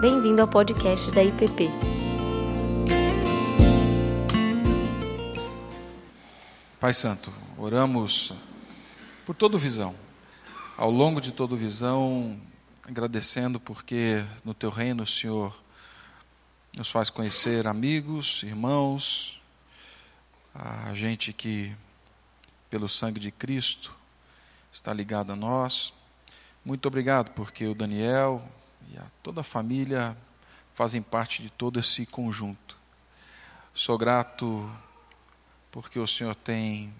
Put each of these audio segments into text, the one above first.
Bem-vindo ao podcast da IPP. Pai Santo, oramos por toda visão. Ao longo de toda visão, agradecendo porque no teu reino, Senhor, nos faz conhecer amigos, irmãos, a gente que pelo sangue de Cristo está ligado a nós. Muito obrigado porque o Daniel e a toda a família fazem parte de todo esse conjunto. Sou grato porque o Senhor tem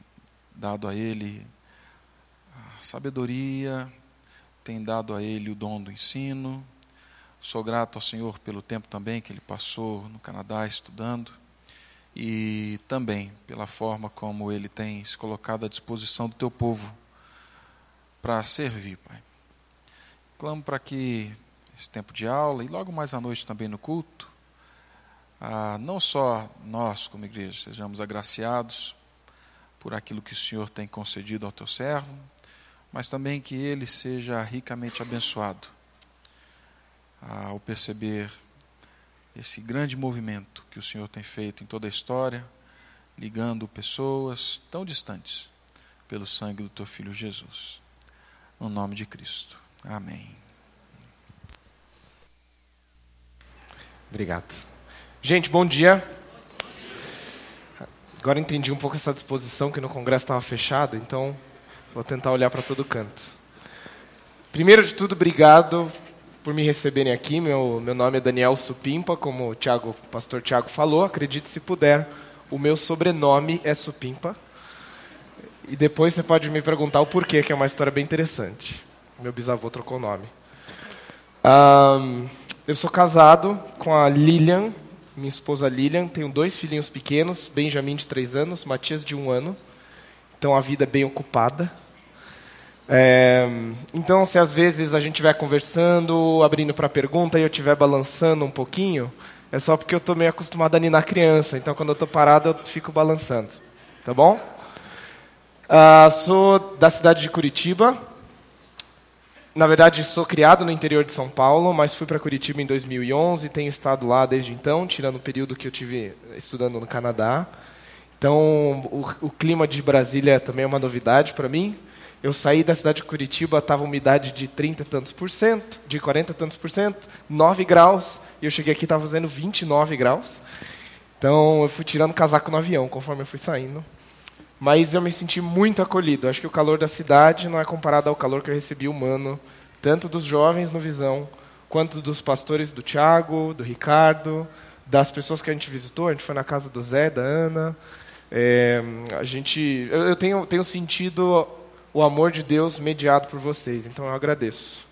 dado a ele a sabedoria, tem dado a ele o dom do ensino. Sou grato ao Senhor pelo tempo também que ele passou no Canadá estudando e também pela forma como ele tem se colocado à disposição do teu povo para servir, Pai. Clamo para que esse tempo de aula e logo mais à noite também no culto, ah, não só nós como igreja sejamos agraciados por aquilo que o Senhor tem concedido ao teu servo, mas também que ele seja ricamente abençoado ao perceber esse grande movimento que o Senhor tem feito em toda a história, ligando pessoas tão distantes pelo sangue do teu filho Jesus. No nome de Cristo. Amém. Obrigado. Gente, bom dia. Agora entendi um pouco essa disposição que no congresso estava fechado, então vou tentar olhar para todo canto. Primeiro de tudo, obrigado por me receberem aqui. Meu, meu nome é Daniel Supimpa, como o, Thiago, o pastor Tiago falou. Acredite se puder, o meu sobrenome é Supimpa. E depois você pode me perguntar o porquê, que é uma história bem interessante. Meu bisavô trocou o nome. Um, eu sou casado com a Lilian, minha esposa Lilian. Tenho dois filhinhos pequenos, Benjamin de três anos, Matias de um ano. Então a vida é bem ocupada. É, então, se às vezes a gente estiver conversando, abrindo para pergunta e eu estiver balançando um pouquinho, é só porque eu estou meio acostumado a ninar criança. Então, quando eu estou parado, eu fico balançando. Tá bom? Uh, sou da cidade de Curitiba. Na verdade, sou criado no interior de São Paulo, mas fui para Curitiba em 2011 e tenho estado lá desde então, tirando o período que eu tive estudando no Canadá. Então, o, o clima de Brasília também é uma novidade para mim. Eu saí da cidade de Curitiba, estava umidade de 30 e tantos por cento, de 40 e tantos por cento, 9 graus, e eu cheguei aqui estava fazendo 29 graus. Então, eu fui tirando casaco no avião, conforme eu fui saindo. Mas eu me senti muito acolhido. Acho que o calor da cidade não é comparado ao calor que eu recebi humano, tanto dos jovens no Visão, quanto dos pastores do Tiago, do Ricardo, das pessoas que a gente visitou. A gente foi na casa do Zé, da Ana. É, a gente, eu, eu tenho, tenho sentido o amor de Deus mediado por vocês. Então eu agradeço.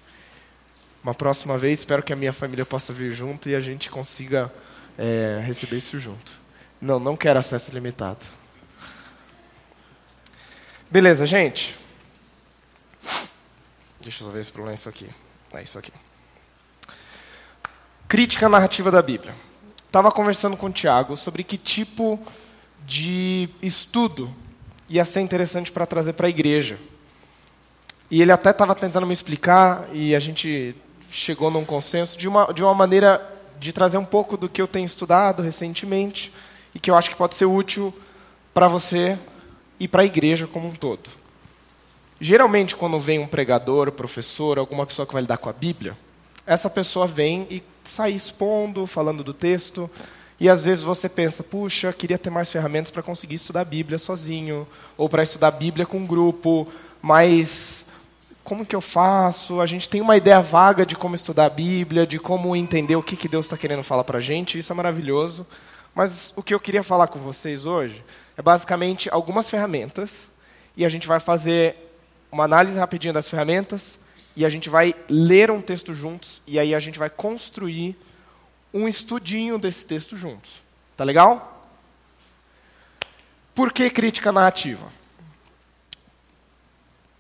Uma próxima vez, espero que a minha família possa vir junto e a gente consiga é, receber isso junto. Não, não quero acesso limitado. Beleza, gente. Deixa eu ver se problema é isso aqui. É isso aqui. Crítica narrativa da Bíblia. Estava conversando com o Tiago sobre que tipo de estudo ia ser interessante para trazer para a igreja. E ele até estava tentando me explicar, e a gente chegou num consenso de uma, de uma maneira de trazer um pouco do que eu tenho estudado recentemente e que eu acho que pode ser útil para você e para a igreja como um todo. Geralmente, quando vem um pregador, professor, alguma pessoa que vai lidar com a Bíblia, essa pessoa vem e sai expondo, falando do texto, e às vezes você pensa, puxa, queria ter mais ferramentas para conseguir estudar a Bíblia sozinho, ou para estudar a Bíblia com um grupo, mas como que eu faço? A gente tem uma ideia vaga de como estudar a Bíblia, de como entender o que, que Deus está querendo falar para a gente, isso é maravilhoso. Mas o que eu queria falar com vocês hoje é basicamente algumas ferramentas, e a gente vai fazer uma análise rapidinha das ferramentas, e a gente vai ler um texto juntos, e aí a gente vai construir um estudinho desse texto juntos. Tá legal? Por que crítica narrativa?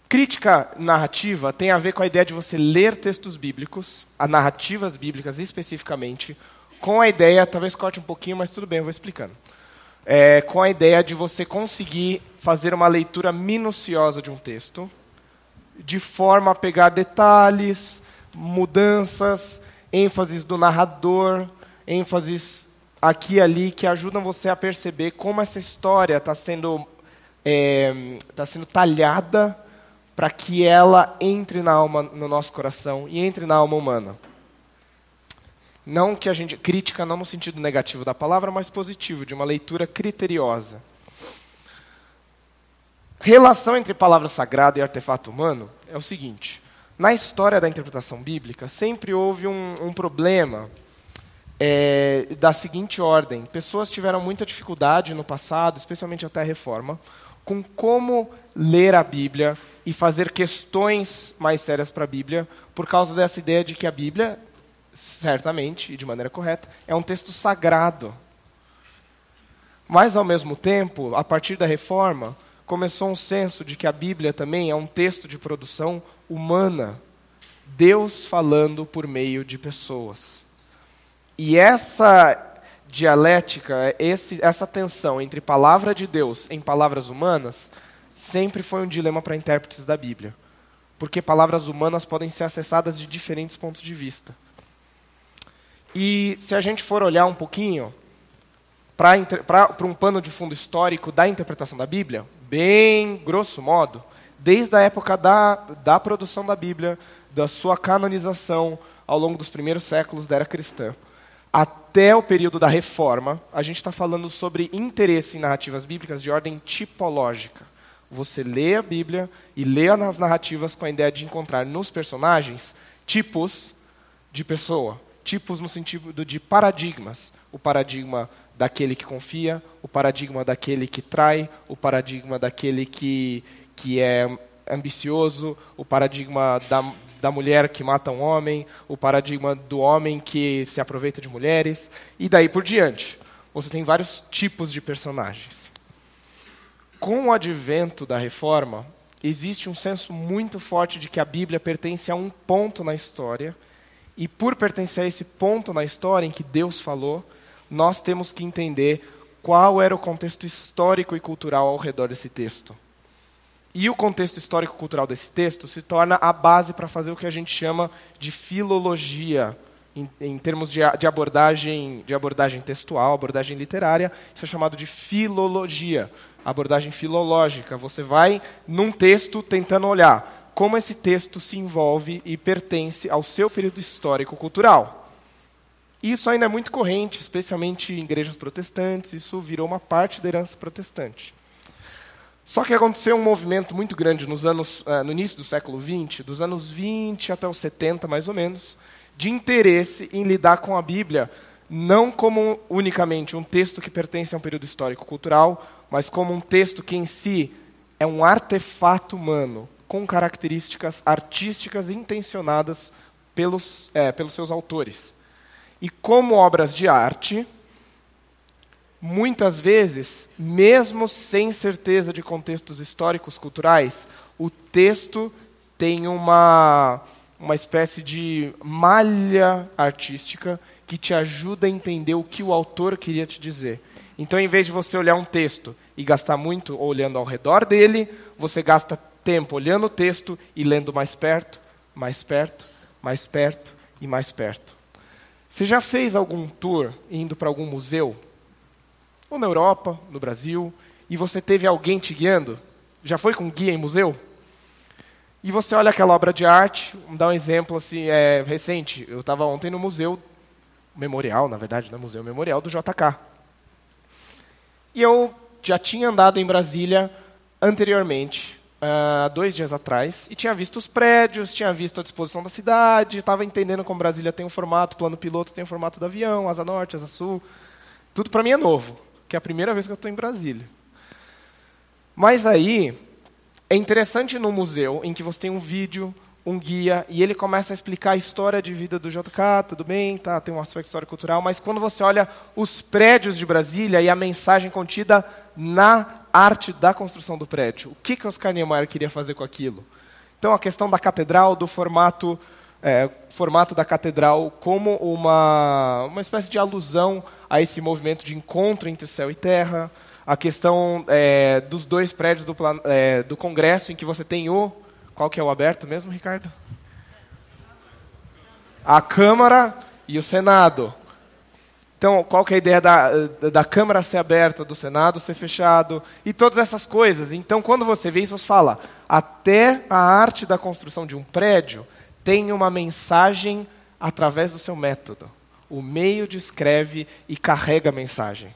Crítica narrativa tem a ver com a ideia de você ler textos bíblicos, a narrativas bíblicas especificamente, com a ideia, talvez corte um pouquinho, mas tudo bem, eu vou explicando. É, com a ideia de você conseguir fazer uma leitura minuciosa de um texto, de forma a pegar detalhes, mudanças, ênfases do narrador, ênfases aqui e ali que ajudam você a perceber como essa história está sendo, é, tá sendo talhada para que ela entre na alma, no nosso coração e entre na alma humana. Não que a gente crítica não no sentido negativo da palavra, mas positivo, de uma leitura criteriosa. Relação entre palavra sagrada e artefato humano é o seguinte: na história da interpretação bíblica sempre houve um, um problema é, da seguinte ordem: pessoas tiveram muita dificuldade no passado, especialmente até a Reforma, com como ler a Bíblia e fazer questões mais sérias para a Bíblia, por causa dessa ideia de que a Bíblia, certamente e de maneira correta, é um texto sagrado. Mas, ao mesmo tempo, a partir da reforma, começou um senso de que a Bíblia também é um texto de produção humana, Deus falando por meio de pessoas. E essa dialética, esse, essa tensão entre palavra de Deus em palavras humanas, sempre foi um dilema para intérpretes da Bíblia. Porque palavras humanas podem ser acessadas de diferentes pontos de vista. E se a gente for olhar um pouquinho para um pano de fundo histórico da interpretação da Bíblia, bem grosso modo, desde a época da, da produção da Bíblia, da sua canonização ao longo dos primeiros séculos da era cristã, até o período da Reforma, a gente está falando sobre interesse em narrativas bíblicas de ordem tipológica. Você lê a Bíblia e lê as narrativas com a ideia de encontrar nos personagens tipos de pessoa, tipos no sentido de paradigmas. O paradigma daquele que confia, o paradigma daquele que trai, o paradigma daquele que, que é ambicioso, o paradigma da, da mulher que mata um homem, o paradigma do homem que se aproveita de mulheres, e daí por diante. Você tem vários tipos de personagens com o advento da reforma, existe um senso muito forte de que a Bíblia pertence a um ponto na história, e por pertencer a esse ponto na história em que Deus falou, nós temos que entender qual era o contexto histórico e cultural ao redor desse texto. E o contexto histórico-cultural desse texto se torna a base para fazer o que a gente chama de filologia, em, em termos de, de, abordagem, de abordagem textual, abordagem literária, isso é chamado de filologia, abordagem filológica. Você vai num texto tentando olhar como esse texto se envolve e pertence ao seu período histórico-cultural. Isso ainda é muito corrente, especialmente em igrejas protestantes, isso virou uma parte da herança protestante. Só que aconteceu um movimento muito grande nos anos, uh, no início do século XX, dos anos 20 até os 70 mais ou menos, de interesse em lidar com a Bíblia não como unicamente um texto que pertence a um período histórico-cultural, mas como um texto que em si é um artefato humano com características artísticas intencionadas pelos, é, pelos seus autores. E como obras de arte, muitas vezes, mesmo sem certeza de contextos históricos culturais, o texto tem uma uma espécie de malha artística que te ajuda a entender o que o autor queria te dizer. Então, em vez de você olhar um texto e gastar muito olhando ao redor dele, você gasta tempo olhando o texto e lendo mais perto, mais perto, mais perto e mais perto. Você já fez algum tour indo para algum museu? Ou na Europa, no Brasil, e você teve alguém te guiando? Já foi com guia em museu? E você olha aquela obra de arte, vou dar um exemplo assim, é, recente. Eu estava ontem no museu memorial, na verdade, no museu memorial do JK. E eu já tinha andado em Brasília anteriormente, há uh, dois dias atrás, e tinha visto os prédios, tinha visto a disposição da cidade, estava entendendo como Brasília tem um formato, plano piloto tem um formato do avião, asa norte, asa sul. Tudo para mim é novo, que é a primeira vez que eu estou em Brasília. Mas aí, é interessante no museu, em que você tem um vídeo, um guia, e ele começa a explicar a história de vida do JK, tudo bem, tá, tem um aspecto histórico-cultural, mas quando você olha os prédios de Brasília e a mensagem contida na arte da construção do prédio, o que, que Oscar Niemeyer queria fazer com aquilo? Então, a questão da catedral, do formato, é, formato da catedral como uma, uma espécie de alusão a esse movimento de encontro entre céu e terra, a questão é, dos dois prédios do, é, do Congresso, em que você tem o. Qual que é o aberto mesmo, Ricardo? a Câmara e o Senado. Então, qual que é a ideia da, da Câmara ser aberta, do Senado ser fechado, e todas essas coisas. Então, quando você vê isso, você fala, até a arte da construção de um prédio tem uma mensagem através do seu método. O meio descreve e carrega a mensagem.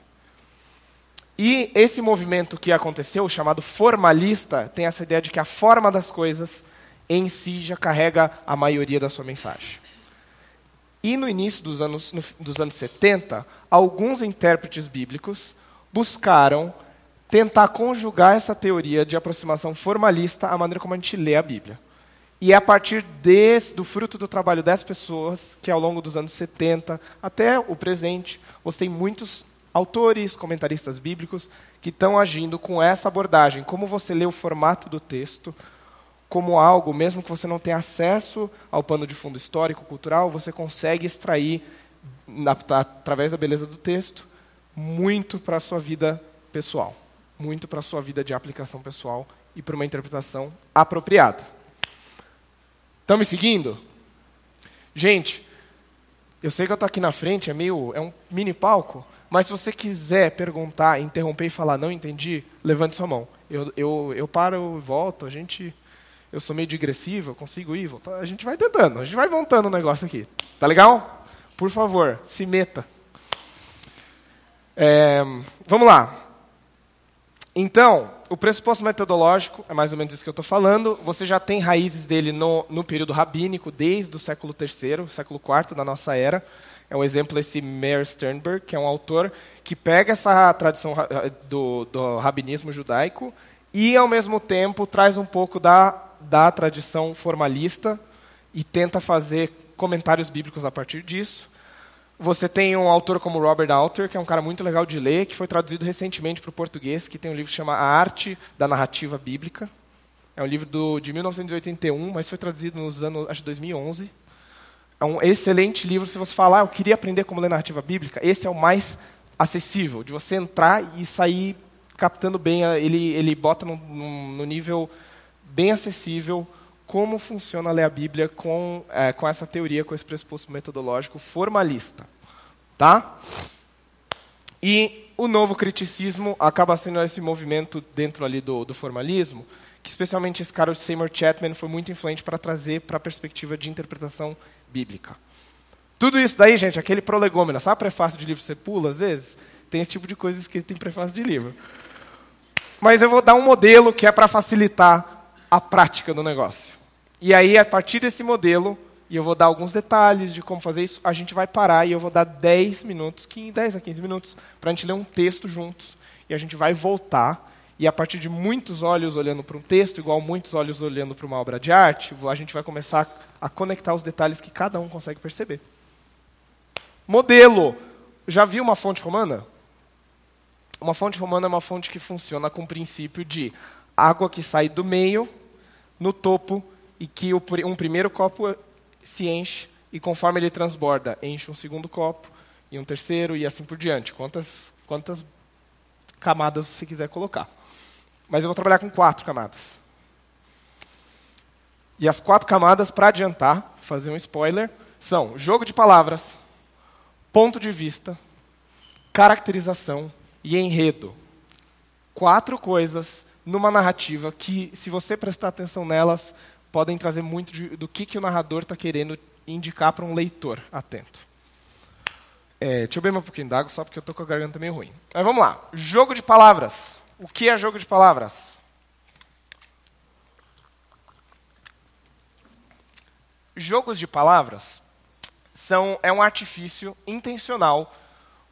E esse movimento que aconteceu, chamado formalista, tem essa ideia de que a forma das coisas em si já carrega a maioria da sua mensagem. E no início dos anos, no, dos anos 70, alguns intérpretes bíblicos buscaram tentar conjugar essa teoria de aproximação formalista à maneira como a gente lê a Bíblia. E é a partir desse, do fruto do trabalho das pessoas que, ao longo dos anos 70 até o presente, você tem muitos autores, comentaristas bíblicos, que estão agindo com essa abordagem. Como você lê o formato do texto, como algo, mesmo que você não tenha acesso ao pano de fundo histórico, cultural, você consegue extrair, na, através da beleza do texto, muito para a sua vida pessoal, muito para a sua vida de aplicação pessoal e para uma interpretação apropriada. Estão me seguindo? Gente, eu sei que eu estou aqui na frente, é meio, é um mini palco, mas se você quiser perguntar, interromper e falar não entendi, levante sua mão. Eu, eu, eu paro volto, a gente eu sou meio digressivo, eu consigo ir, voltar. a gente vai tentando, a gente vai montando o um negócio aqui. Tá legal? Por favor, se meta. É, vamos lá. Então, o pressuposto metodológico é mais ou menos isso que eu estou falando. Você já tem raízes dele no, no período rabínico, desde o século III, século IV da nossa era. É um exemplo esse Meir Sternberg, que é um autor que pega essa tradição do, do rabinismo judaico e, ao mesmo tempo, traz um pouco da da tradição formalista e tenta fazer comentários bíblicos a partir disso. Você tem um autor como Robert Alter, que é um cara muito legal de ler, que foi traduzido recentemente para o português, que tem um livro que chama A Arte da Narrativa Bíblica. É um livro do, de 1981, mas foi traduzido nos anos, acho 2011. É um excelente livro. Se você falar, ah, eu queria aprender como ler narrativa bíblica, esse é o mais acessível, de você entrar e sair captando bem. Ele, ele bota no, no, no nível bem acessível como funciona ler a Bíblia com, é, com essa teoria, com esse pressuposto metodológico formalista. Tá? E o novo criticismo acaba sendo esse movimento dentro ali do, do formalismo, que especialmente esse cara, o Seymour Chapman, foi muito influente para trazer para a perspectiva de interpretação bíblica. Tudo isso daí, gente, aquele prolegômena, sabe prefácio de livro que você pula às vezes? Tem esse tipo de coisa escrita em prefácio de livro. Mas eu vou dar um modelo que é para facilitar a prática do negócio. E aí, a partir desse modelo, e eu vou dar alguns detalhes de como fazer isso, a gente vai parar e eu vou dar 10 minutos, 10 a 15 minutos, para a gente ler um texto juntos. E a gente vai voltar, e a partir de muitos olhos olhando para um texto, igual muitos olhos olhando para uma obra de arte, a gente vai começar a conectar os detalhes que cada um consegue perceber. Modelo. Já viu uma fonte romana? Uma fonte romana é uma fonte que funciona com o princípio de água que sai do meio no topo e que um primeiro copo se enche e conforme ele transborda, enche um segundo copo e um terceiro e assim por diante. Quantas, quantas camadas você quiser colocar. Mas eu vou trabalhar com quatro camadas. E as quatro camadas, para adiantar, fazer um spoiler, são jogo de palavras, ponto de vista, caracterização e enredo. Quatro coisas numa narrativa que, se você prestar atenção nelas, podem trazer muito de, do que, que o narrador está querendo indicar para um leitor atento. É, deixa eu beber um pouquinho d'água, só porque eu estou com a garganta meio ruim. Mas vamos lá. Jogo de palavras. O que é jogo de palavras? Jogos de palavras são, é um artifício intencional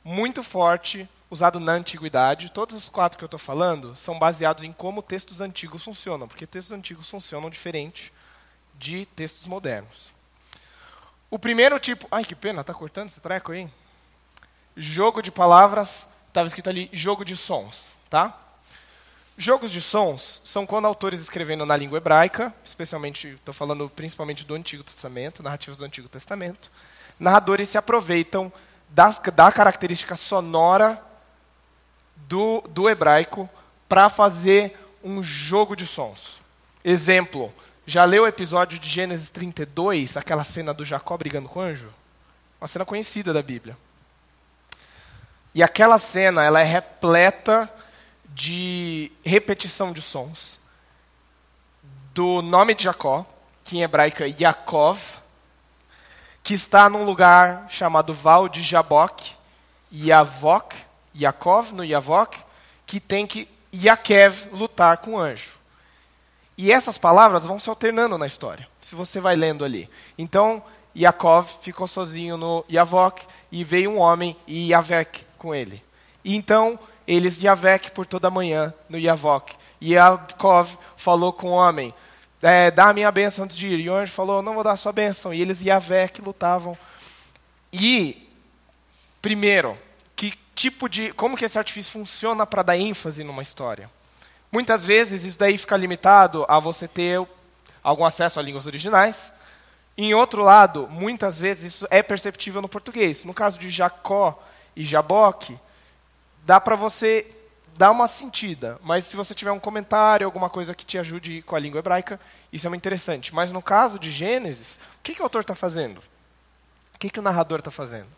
muito forte usado na antiguidade. Todos os quatro que eu estou falando são baseados em como textos antigos funcionam, porque textos antigos funcionam diferente de textos modernos. O primeiro tipo. Ai, que pena, está cortando esse treco aí? Jogo de palavras, estava escrito ali jogo de sons, tá? Jogos de sons são quando autores escrevendo na língua hebraica, especialmente, estou falando principalmente do Antigo Testamento, narrativas do Antigo Testamento, narradores se aproveitam das, da característica sonora do, do hebraico para fazer um jogo de sons. Exemplo, Já leu o episódio de Gênesis 32, aquela cena do Jacó brigando com o anjo? Uma cena conhecida da Bíblia. E aquela cena, ela é repleta de repetição de sons. Do nome de Jacó, que em hebraico é Yaakov, que está num lugar chamado Val de Jaboque, Yavok, Yaakov no Yavok, que tem que Yakev lutar com o anjo. E essas palavras vão se alternando na história, se você vai lendo ali. Então, Yaakov ficou sozinho no Yavok e veio um homem e Yavek com ele. E então, eles Yavek por toda manhã no Yavok. E Yaakov falou com o homem, é, dá a minha bênção antes de ir. E o anjo falou, não vou dar a sua bênção. E eles Yavek lutavam. E, primeiro, tipo de, como que esse artifício funciona para dar ênfase numa história? Muitas vezes isso daí fica limitado a você ter algum acesso a línguas originais. Em outro lado, muitas vezes isso é perceptível no português. No caso de Jacó e Jaboque, dá para você dar uma sentida. Mas se você tiver um comentário, alguma coisa que te ajude com a língua hebraica, isso é muito interessante. Mas no caso de Gênesis, o que, que o autor está fazendo? O que, que o narrador está fazendo?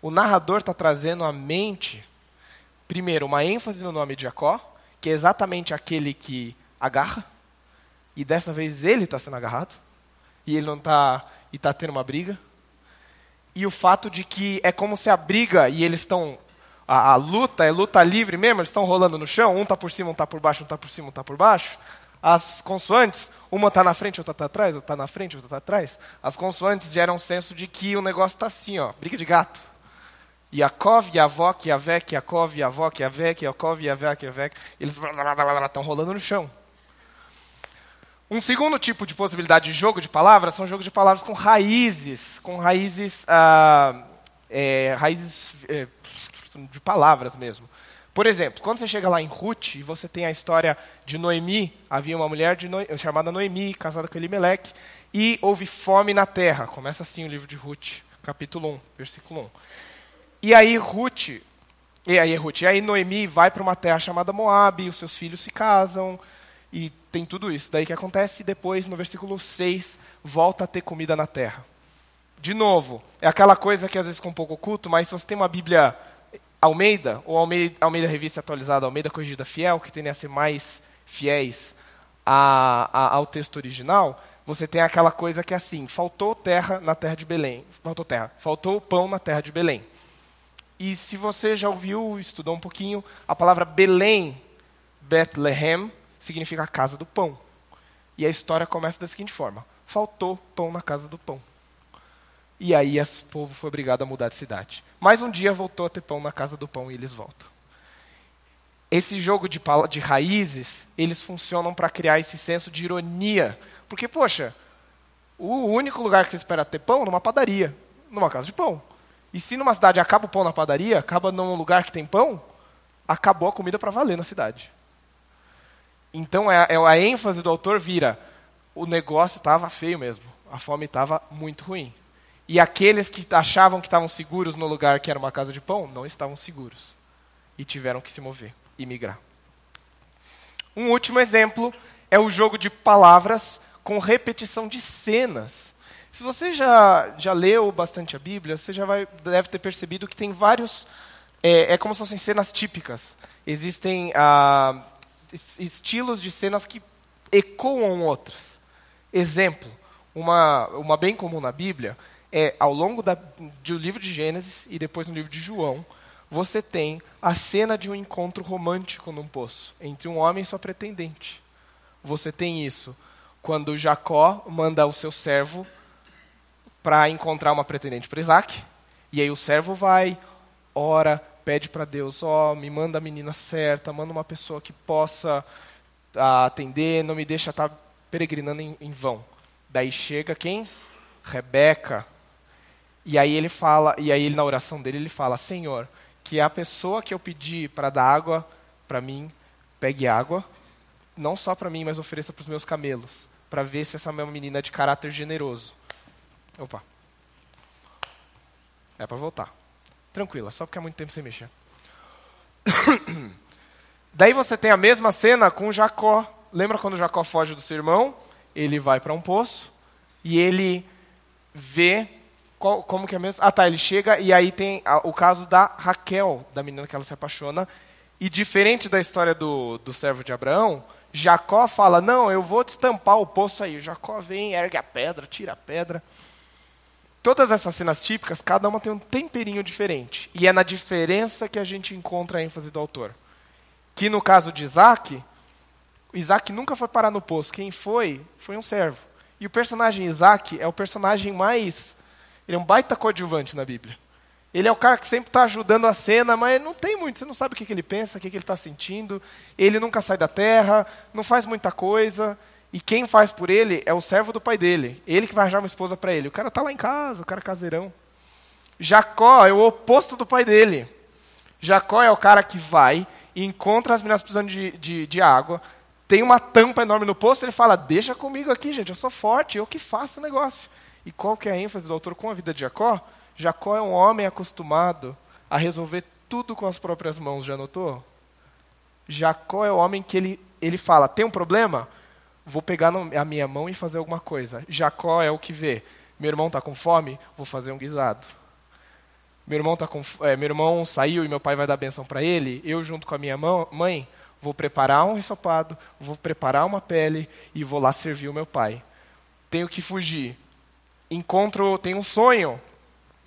O narrador está trazendo à mente, primeiro, uma ênfase no nome de Jacó, que é exatamente aquele que agarra, e dessa vez ele está sendo agarrado, e ele não está e está tendo uma briga. E o fato de que é como se a briga e eles estão a, a, luta é luta livre mesmo, eles estão rolando no chão, um está por cima, um está por baixo, um está por cima, um está por baixo. As consoantes, uma está na frente, outra está atrás, outra está na frente, outra está atrás. As consoantes geram um senso de que o negócio está assim, ó, briga de gato. Yaakov, Yavok, Yavek, Yaakov, Yavok, Yavek, Yaakov, Yavek, Yavek. Eles estão rolando no chão. Um segundo tipo de possibilidade de jogo de palavras são jogos de palavras com raízes, com raízes, ah, é, raízes é, de palavras mesmo. Por exemplo, quando você chega lá em Ruth e você tem a história de Noemi, havia uma mulher no, chamada Noemi, casada com Elimelech, e houve fome na terra. Começa assim o livro de Ruth, capítulo 1, versículo 1. E aí Ruth, e aí Ruth, e aí Noemi vai para uma terra chamada Moab, os seus filhos se casam e tem tudo isso. Daí que acontece e depois no versículo 6 volta a ter comida na terra. De novo, é aquela coisa que às vezes fica um pouco oculto, mas se você tem uma Bíblia Almeida, ou Almeida, Almeida Revista Atualizada, Almeida Corrigida Fiel, que tendem a ser mais fiéis a, a, ao texto original, você tem aquela coisa que é assim, faltou terra na terra de Belém, faltou terra, faltou pão na terra de Belém. E se você já ouviu, estudou um pouquinho, a palavra Belém, Bethlehem, significa casa do pão. E a história começa da seguinte forma: faltou pão na casa do pão. E aí o povo foi obrigado a mudar de cidade. Mais um dia voltou a ter pão na casa do pão e eles voltam. Esse jogo de, de raízes, eles funcionam para criar esse senso de ironia. Porque, poxa, o único lugar que você espera ter pão é numa padaria, numa casa de pão. E se numa cidade acaba o pão na padaria, acaba num lugar que tem pão, acabou a comida para valer na cidade. Então é, é, a ênfase do autor vira: o negócio estava feio mesmo, a fome estava muito ruim. E aqueles que achavam que estavam seguros no lugar que era uma casa de pão, não estavam seguros. E tiveram que se mover e migrar. Um último exemplo é o jogo de palavras com repetição de cenas. Se você já, já leu bastante a Bíblia, você já vai, deve ter percebido que tem vários. É, é como se fossem cenas típicas. Existem ah, estilos de cenas que ecoam outras. Exemplo, uma, uma bem comum na Bíblia é, ao longo da, do livro de Gênesis e depois no livro de João, você tem a cena de um encontro romântico num poço entre um homem e sua pretendente. Você tem isso quando Jacó manda o seu servo para encontrar uma pretendente para Isaac. E aí o servo vai, ora, pede para Deus, ó, oh, me manda a menina certa, manda uma pessoa que possa uh, atender, não me deixa estar tá peregrinando em, em vão. Daí chega quem? Rebeca. E aí ele fala, e aí ele na oração dele ele fala: Senhor, que a pessoa que eu pedi para dar água para mim pegue água, não só para mim, mas ofereça para os meus camelos, para ver se essa minha menina é de caráter generoso. Opa. É para voltar. Tranquila, só porque é muito tempo sem mexer. Daí você tem a mesma cena com Jacó. Lembra quando Jacó foge do seu irmão? ele vai para um poço e ele vê qual, como que é mesmo? Ah, tá, ele chega e aí tem a, o caso da Raquel, da menina que ela se apaixona. E diferente da história do, do servo de Abraão, Jacó fala: Não, eu vou destampar o poço aí. Jacó vem, ergue a pedra, tira a pedra. Todas essas cenas típicas, cada uma tem um temperinho diferente. E é na diferença que a gente encontra a ênfase do autor. Que no caso de Isaac, Isaac nunca foi parar no poço. Quem foi, foi um servo. E o personagem Isaac é o personagem mais. Ele é um baita coadjuvante na Bíblia. Ele é o cara que sempre está ajudando a cena, mas não tem muito. Você não sabe o que, que ele pensa, o que, que ele está sentindo. Ele nunca sai da terra, não faz muita coisa. E quem faz por ele é o servo do pai dele. Ele que vai arranjar uma esposa para ele. O cara está lá em casa, o cara é caseirão. Jacó é o oposto do pai dele. Jacó é o cara que vai e encontra as meninas precisando de, de, de água, tem uma tampa enorme no poço, ele fala, deixa comigo aqui, gente, eu sou forte, eu que faço o negócio. E qual que é a ênfase do autor com a vida de Jacó? Jacó é um homem acostumado a resolver tudo com as próprias mãos, já notou? Jacó é o homem que ele, ele fala, tem um problema? Vou pegar a minha mão e fazer alguma coisa. Jacó é o que vê, meu irmão está com fome? Vou fazer um guisado. Meu irmão, tá com, é, meu irmão saiu e meu pai vai dar benção para ele. Eu, junto com a minha mãe, vou preparar um ensopado, vou preparar uma pele e vou lá servir o meu pai. Tenho que fugir. Encontro, tenho um sonho.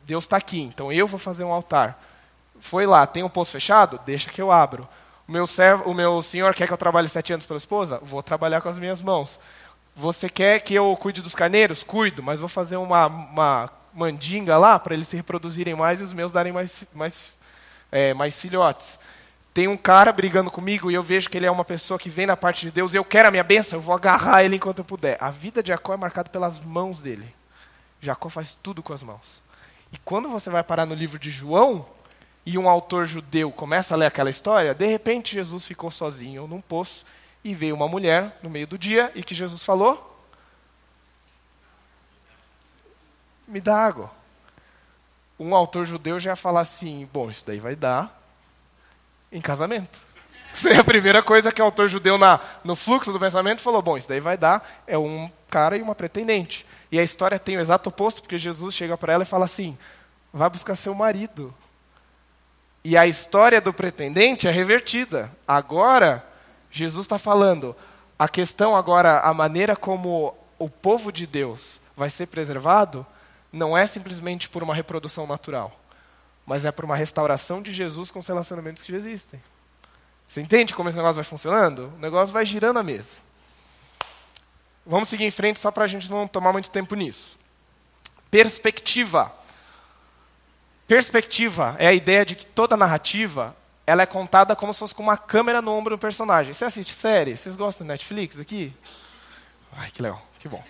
Deus está aqui, então eu vou fazer um altar. Foi lá, tem um poço fechado? Deixa que eu abro. O meu, servo, o meu senhor quer que eu trabalhe sete anos pela esposa? Vou trabalhar com as minhas mãos. Você quer que eu cuide dos carneiros? Cuido, mas vou fazer uma, uma mandinga lá para eles se reproduzirem mais e os meus darem mais, mais, é, mais filhotes. Tem um cara brigando comigo e eu vejo que ele é uma pessoa que vem na parte de Deus e eu quero a minha bênção, eu vou agarrar ele enquanto eu puder. A vida de Jacó é marcada pelas mãos dele. Jacó faz tudo com as mãos. E quando você vai parar no livro de João e um autor judeu começa a ler aquela história, de repente Jesus ficou sozinho num poço e veio uma mulher no meio do dia e que Jesus falou: me dá água. Um autor judeu já ia falar assim: bom, isso daí vai dar em casamento. Isso é a primeira coisa que o autor judeu, na, no fluxo do pensamento, falou: bom, isso daí vai dar é um cara e uma pretendente. E a história tem o exato oposto, porque Jesus chega para ela e fala assim: vai buscar seu marido. E a história do pretendente é revertida. Agora, Jesus está falando, a questão agora, a maneira como o povo de Deus vai ser preservado, não é simplesmente por uma reprodução natural, mas é por uma restauração de Jesus com os relacionamentos que já existem. Você entende como esse negócio vai funcionando? O negócio vai girando a mesa. Vamos seguir em frente só para a gente não tomar muito tempo nisso. Perspectiva. Perspectiva é a ideia de que toda narrativa ela é contada como se fosse com uma câmera no ombro do personagem. Você assiste série? Vocês gostam de Netflix aqui? Ai, que legal, que bom.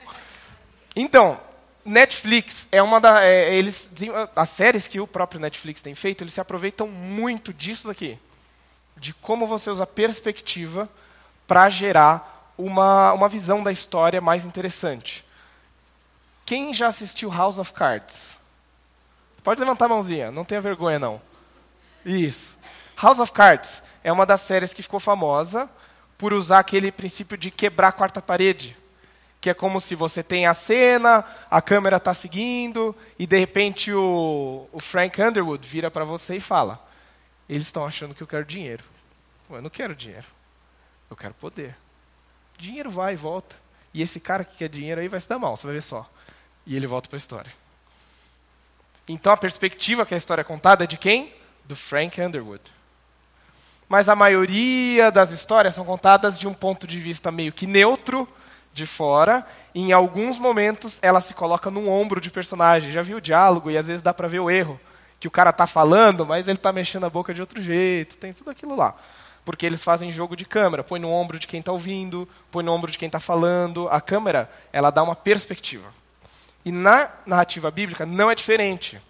Então, Netflix é uma da. É, eles, as séries que o próprio Netflix tem feito, eles se aproveitam muito disso daqui. De como você usa perspectiva para gerar uma, uma visão da história mais interessante. Quem já assistiu House of Cards? Pode levantar a mãozinha, não tenha vergonha não. Isso. House of Cards é uma das séries que ficou famosa por usar aquele princípio de quebrar a quarta parede que é como se você tem a cena, a câmera está seguindo, e de repente o, o Frank Underwood vira para você e fala: Eles estão achando que eu quero dinheiro. Eu não quero dinheiro. Eu quero poder. Dinheiro vai e volta. E esse cara que quer dinheiro aí vai se dar mal, você vai ver só. E ele volta para a história. Então a perspectiva que a história é contada é de quem? Do Frank Underwood. Mas a maioria das histórias são contadas de um ponto de vista meio que neutro, de fora, e em alguns momentos ela se coloca num ombro de personagem. Já viu o diálogo e às vezes dá para ver o erro, que o cara está falando, mas ele está mexendo a boca de outro jeito, tem tudo aquilo lá. Porque eles fazem jogo de câmera, põe no ombro de quem está ouvindo, põe no ombro de quem está falando. A câmera, ela dá uma perspectiva. E na narrativa bíblica não é diferente.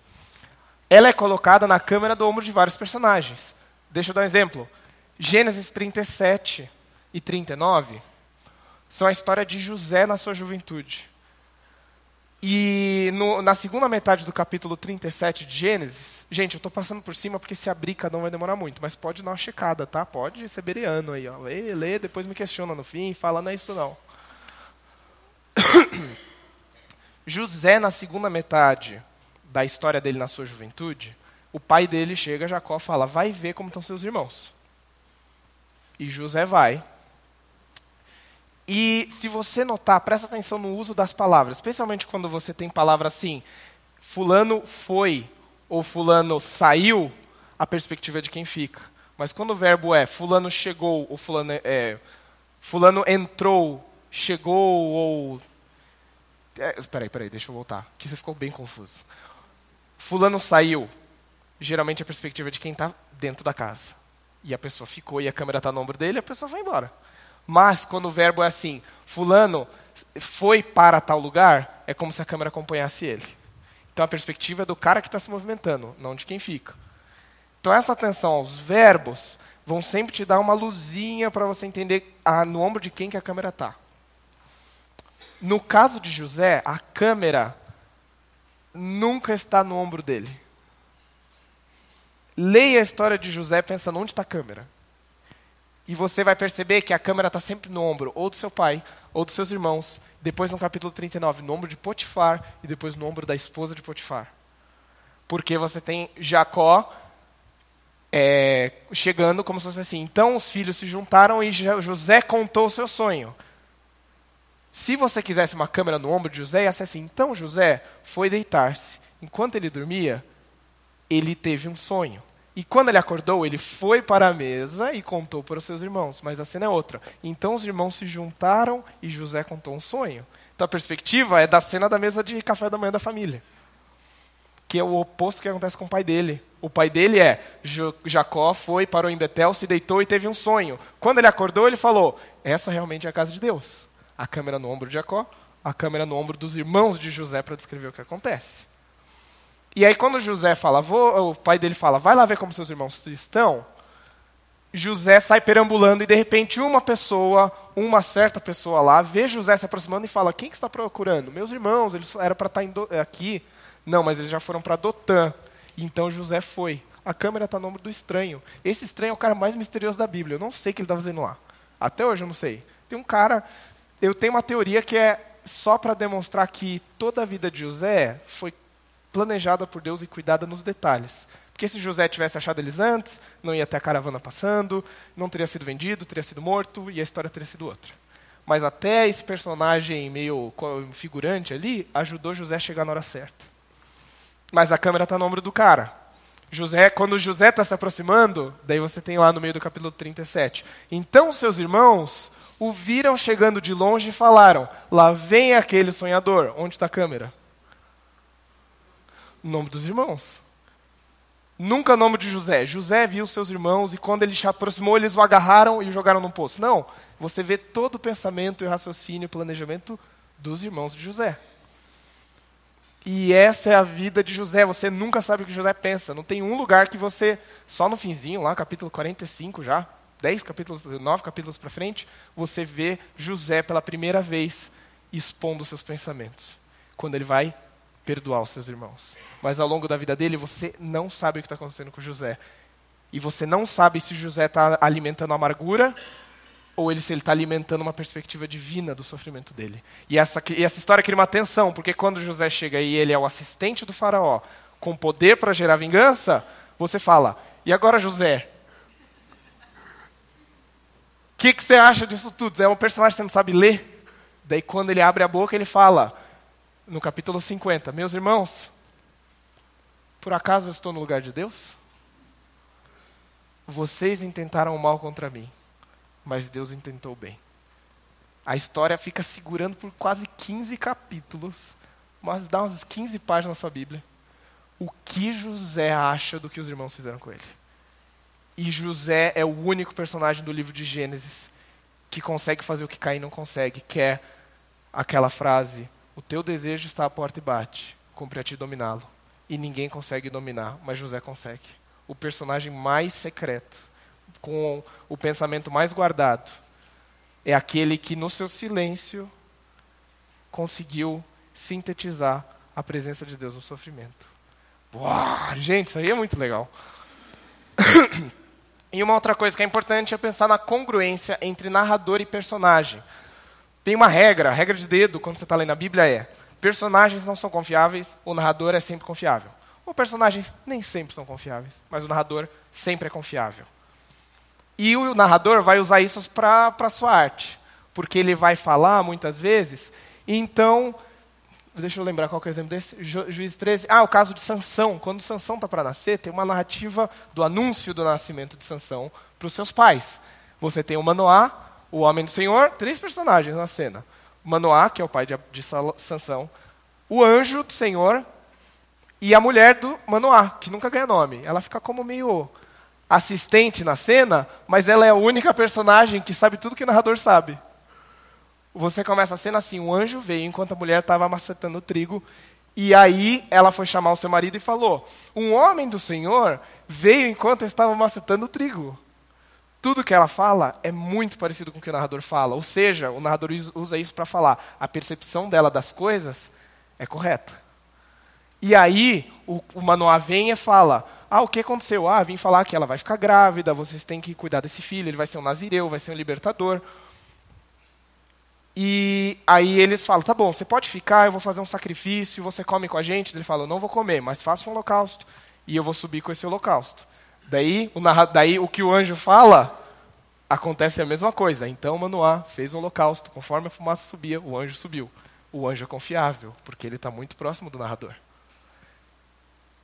Ela é colocada na câmera do ombro de vários personagens. Deixa eu dar um exemplo. Gênesis 37 e 39 são a história de José na sua juventude. E no, na segunda metade do capítulo 37 de Gênesis, gente, eu estou passando por cima porque se abrir cada um vai demorar muito, mas pode dar uma checada, tá? Pode ser aí, ó. Lê, lê, depois me questiona no fim, fala, não é isso não. José, na segunda metade da história dele na sua juventude, o pai dele chega, Jacó, fala: Vai ver como estão seus irmãos. E José vai. E se você notar, presta atenção no uso das palavras, especialmente quando você tem palavra assim: Fulano foi ou Fulano saiu, a perspectiva é de quem fica. Mas quando o verbo é Fulano chegou ou Fulano, é, fulano entrou, chegou ou. É, peraí, peraí, deixa eu voltar, que você ficou bem confuso. Fulano saiu, geralmente a perspectiva é de quem está dentro da casa. E a pessoa ficou e a câmera está no ombro dele, a pessoa vai embora. Mas quando o verbo é assim, fulano foi para tal lugar, é como se a câmera acompanhasse ele. Então a perspectiva é do cara que está se movimentando, não de quem fica. Então essa atenção aos verbos vão sempre te dar uma luzinha para você entender a, no ombro de quem que a câmera está. No caso de José, a câmera nunca está no ombro dele. Leia a história de José pensando onde está a câmera. E você vai perceber que a câmera está sempre no ombro, ou do seu pai, ou dos seus irmãos. Depois, no capítulo 39, no ombro de Potifar, e depois no ombro da esposa de Potifar. Porque você tem Jacó é, chegando como se fosse assim. Então os filhos se juntaram e José contou o seu sonho. Se você quisesse uma câmera no ombro de José, ia ser assim. Então José foi deitar-se. Enquanto ele dormia, ele teve um sonho. E quando ele acordou, ele foi para a mesa e contou para os seus irmãos. Mas a cena é outra. Então os irmãos se juntaram e José contou um sonho. Então a perspectiva é da cena da mesa de café da manhã da família. Que é o oposto que acontece com o pai dele. O pai dele é Jacó foi, parou em Betel, se deitou e teve um sonho. Quando ele acordou, ele falou: Essa realmente é a casa de Deus. A câmera no ombro de Jacó, a câmera no ombro dos irmãos de José para descrever o que acontece. E aí, quando José fala, vou, o pai dele fala, vai lá ver como seus irmãos estão. José sai perambulando e de repente uma pessoa, uma certa pessoa lá, vê José se aproximando e fala: Quem que está procurando? Meus irmãos, eles eram para estar tá aqui. Não, mas eles já foram para Dotã. Então José foi. A câmera está no ombro do estranho. Esse estranho é o cara mais misterioso da Bíblia. Eu não sei o que ele está fazendo lá. Até hoje eu não sei. Tem um cara. Eu tenho uma teoria que é só para demonstrar que toda a vida de José foi planejada por Deus e cuidada nos detalhes. Porque se José tivesse achado eles antes, não ia ter a caravana passando, não teria sido vendido, teria sido morto e a história teria sido outra. Mas até esse personagem meio figurante ali ajudou José a chegar na hora certa. Mas a câmera está no ombro do cara. José, quando José está se aproximando, daí você tem lá no meio do capítulo 37. Então seus irmãos o viram chegando de longe e falaram: Lá vem aquele sonhador. Onde está a câmera? O nome dos irmãos. Nunca o nome de José. José viu seus irmãos e quando ele se aproximou, eles o agarraram e o jogaram num poço. Não. Você vê todo o pensamento e raciocínio e planejamento dos irmãos de José. E essa é a vida de José. Você nunca sabe o que José pensa. Não tem um lugar que você, só no finzinho, lá, capítulo 45 já, 10 capítulos, 9 capítulos para frente, você vê José pela primeira vez expondo seus pensamentos. Quando ele vai perdoar os seus irmãos. Mas ao longo da vida dele, você não sabe o que está acontecendo com José. E você não sabe se José está alimentando amargura ou ele, se ele está alimentando uma perspectiva divina do sofrimento dele. E essa, e essa história cria uma tensão, porque quando José chega e ele é o assistente do faraó, com poder para gerar vingança, você fala, e agora José? Que, que você acha disso tudo? É um personagem que você não sabe ler? Daí quando ele abre a boca, ele fala, no capítulo 50, meus irmãos, por acaso eu estou no lugar de Deus? Vocês intentaram o mal contra mim mas Deus intentou bem. A história fica segurando por quase 15 capítulos, mas dá umas 15 páginas na sua Bíblia. O que José acha do que os irmãos fizeram com ele? E José é o único personagem do livro de Gênesis que consegue fazer o que Caim não consegue, que é aquela frase: O teu desejo está à porta e bate, cumpre a ti dominá-lo. E ninguém consegue dominar, mas José consegue. O personagem mais secreto com o pensamento mais guardado é aquele que, no seu silêncio, conseguiu sintetizar a presença de Deus no sofrimento. Uau, gente, isso aí é muito legal. e uma outra coisa que é importante é pensar na congruência entre narrador e personagem. Tem uma regra, a regra de dedo, quando você está lendo a Bíblia é: personagens não são confiáveis, o narrador é sempre confiável. Ou personagens nem sempre são confiáveis, mas o narrador sempre é confiável. E o narrador vai usar isso para a sua arte, porque ele vai falar muitas vezes, então Deixa eu lembrar qual é o exemplo desse. Ju, Juiz 13. Ah, o caso de Sansão. Quando Sansão está para nascer, tem uma narrativa do anúncio do nascimento de Sansão para os seus pais. Você tem o Manoá, o homem do Senhor, três personagens na cena. O Manoá, que é o pai de, de Sansão, o anjo do Senhor e a mulher do Manoá, que nunca ganha nome. Ela fica como meio assistente na cena, mas ela é a única personagem que sabe tudo que o narrador sabe. Você começa a cena assim: um anjo veio enquanto a mulher estava macetando o trigo, e aí ela foi chamar o seu marido e falou: Um homem do Senhor veio enquanto estava macetando o trigo. Tudo que ela fala é muito parecido com o que o narrador fala. Ou seja, o narrador usa isso para falar. A percepção dela das coisas é correta. E aí, o, o Manoá vem e fala: Ah, o que aconteceu? Ah, vim falar que ela vai ficar grávida, vocês têm que cuidar desse filho, ele vai ser um nazireu, vai ser um libertador. E aí eles falam: Tá bom, você pode ficar, eu vou fazer um sacrifício, você come com a gente? Ele fala: Não vou comer, mas faça um holocausto. E eu vou subir com esse holocausto. Daí o, daí, o que o anjo fala, acontece a mesma coisa. Então Manoá fez um holocausto. Conforme a fumaça subia, o anjo subiu. O anjo é confiável, porque ele está muito próximo do narrador.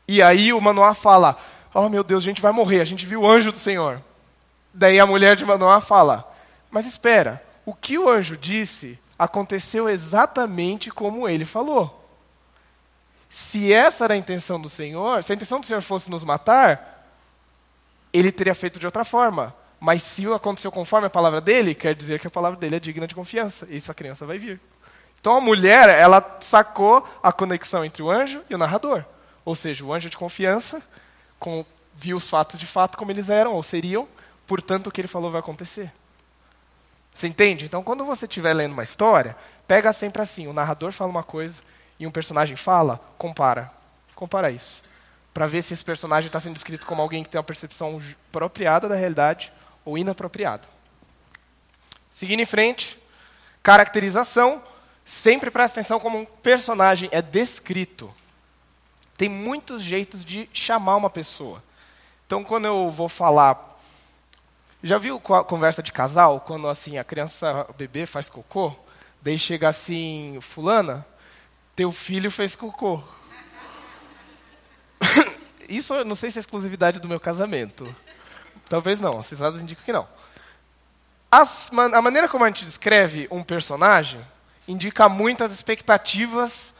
E aí o Manoá fala: Oh meu Deus, a gente vai morrer, a gente viu o anjo do Senhor. Daí a mulher de Manoá fala: Mas espera, o que o anjo disse aconteceu exatamente como ele falou. Se essa era a intenção do Senhor, se a intenção do Senhor fosse nos matar, ele teria feito de outra forma. Mas se aconteceu conforme a palavra dele, quer dizer que a palavra dele é digna de confiança. E essa criança vai vir. Então a mulher, ela sacou a conexão entre o anjo e o narrador. Ou seja, o anjo de confiança com, viu os fatos de fato como eles eram ou seriam, portanto o que ele falou vai acontecer. Você entende? Então quando você estiver lendo uma história, pega sempre assim, o narrador fala uma coisa e um personagem fala, compara. Compara isso para ver se esse personagem está sendo escrito como alguém que tem uma percepção apropriada da realidade ou inapropriada. Seguindo em frente, caracterização. Sempre presta atenção como um personagem é descrito. Tem muitos jeitos de chamar uma pessoa. Então, quando eu vou falar. Já viu a conversa de casal? Quando assim a criança, o bebê faz cocô? Daí chega assim, Fulana, teu filho fez cocô isso eu não sei se é exclusividade do meu casamento. Talvez não, as dados indicam que não. As, a maneira como a gente descreve um personagem indica muitas expectativas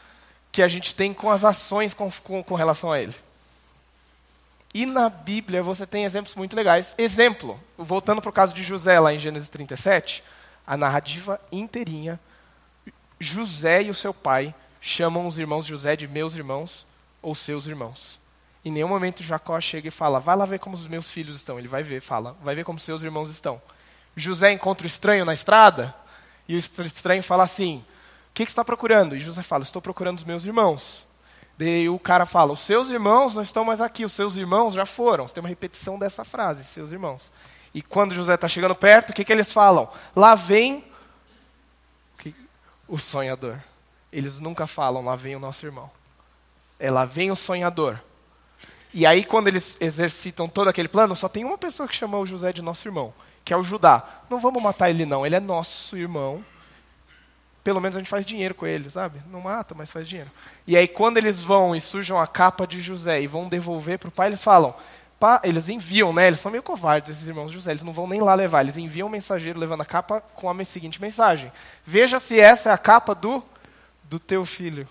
que a gente tem com as ações com, com, com relação a ele. E na Bíblia você tem exemplos muito legais. Exemplo, voltando para o caso de José, lá em Gênesis 37, a narrativa inteirinha, José e o seu pai chamam os irmãos de José de meus irmãos ou seus irmãos. Em nenhum momento Jacó chega e fala, vai lá ver como os meus filhos estão. Ele vai ver, fala, vai ver como seus irmãos estão. José encontra o estranho na estrada, e o estranho fala assim, o que, que você está procurando? E José fala, estou procurando os meus irmãos. Daí o cara fala, os seus irmãos não estão mais aqui, os seus irmãos já foram. Você tem uma repetição dessa frase, seus irmãos. E quando José está chegando perto, o que, que eles falam? Lá vem o sonhador. Eles nunca falam, lá vem o nosso irmão. É lá vem o sonhador. E aí, quando eles exercitam todo aquele plano, só tem uma pessoa que chama o José de nosso irmão, que é o Judá. Não vamos matar ele, não. Ele é nosso irmão. Pelo menos a gente faz dinheiro com ele, sabe? Não mata, mas faz dinheiro. E aí, quando eles vão e sujam a capa de José e vão devolver para o pai, eles falam. Pá, eles enviam, né? Eles são meio covardes, esses irmãos de José. Eles não vão nem lá levar. Eles enviam um mensageiro levando a capa com a seguinte mensagem: Veja se essa é a capa do, do teu filho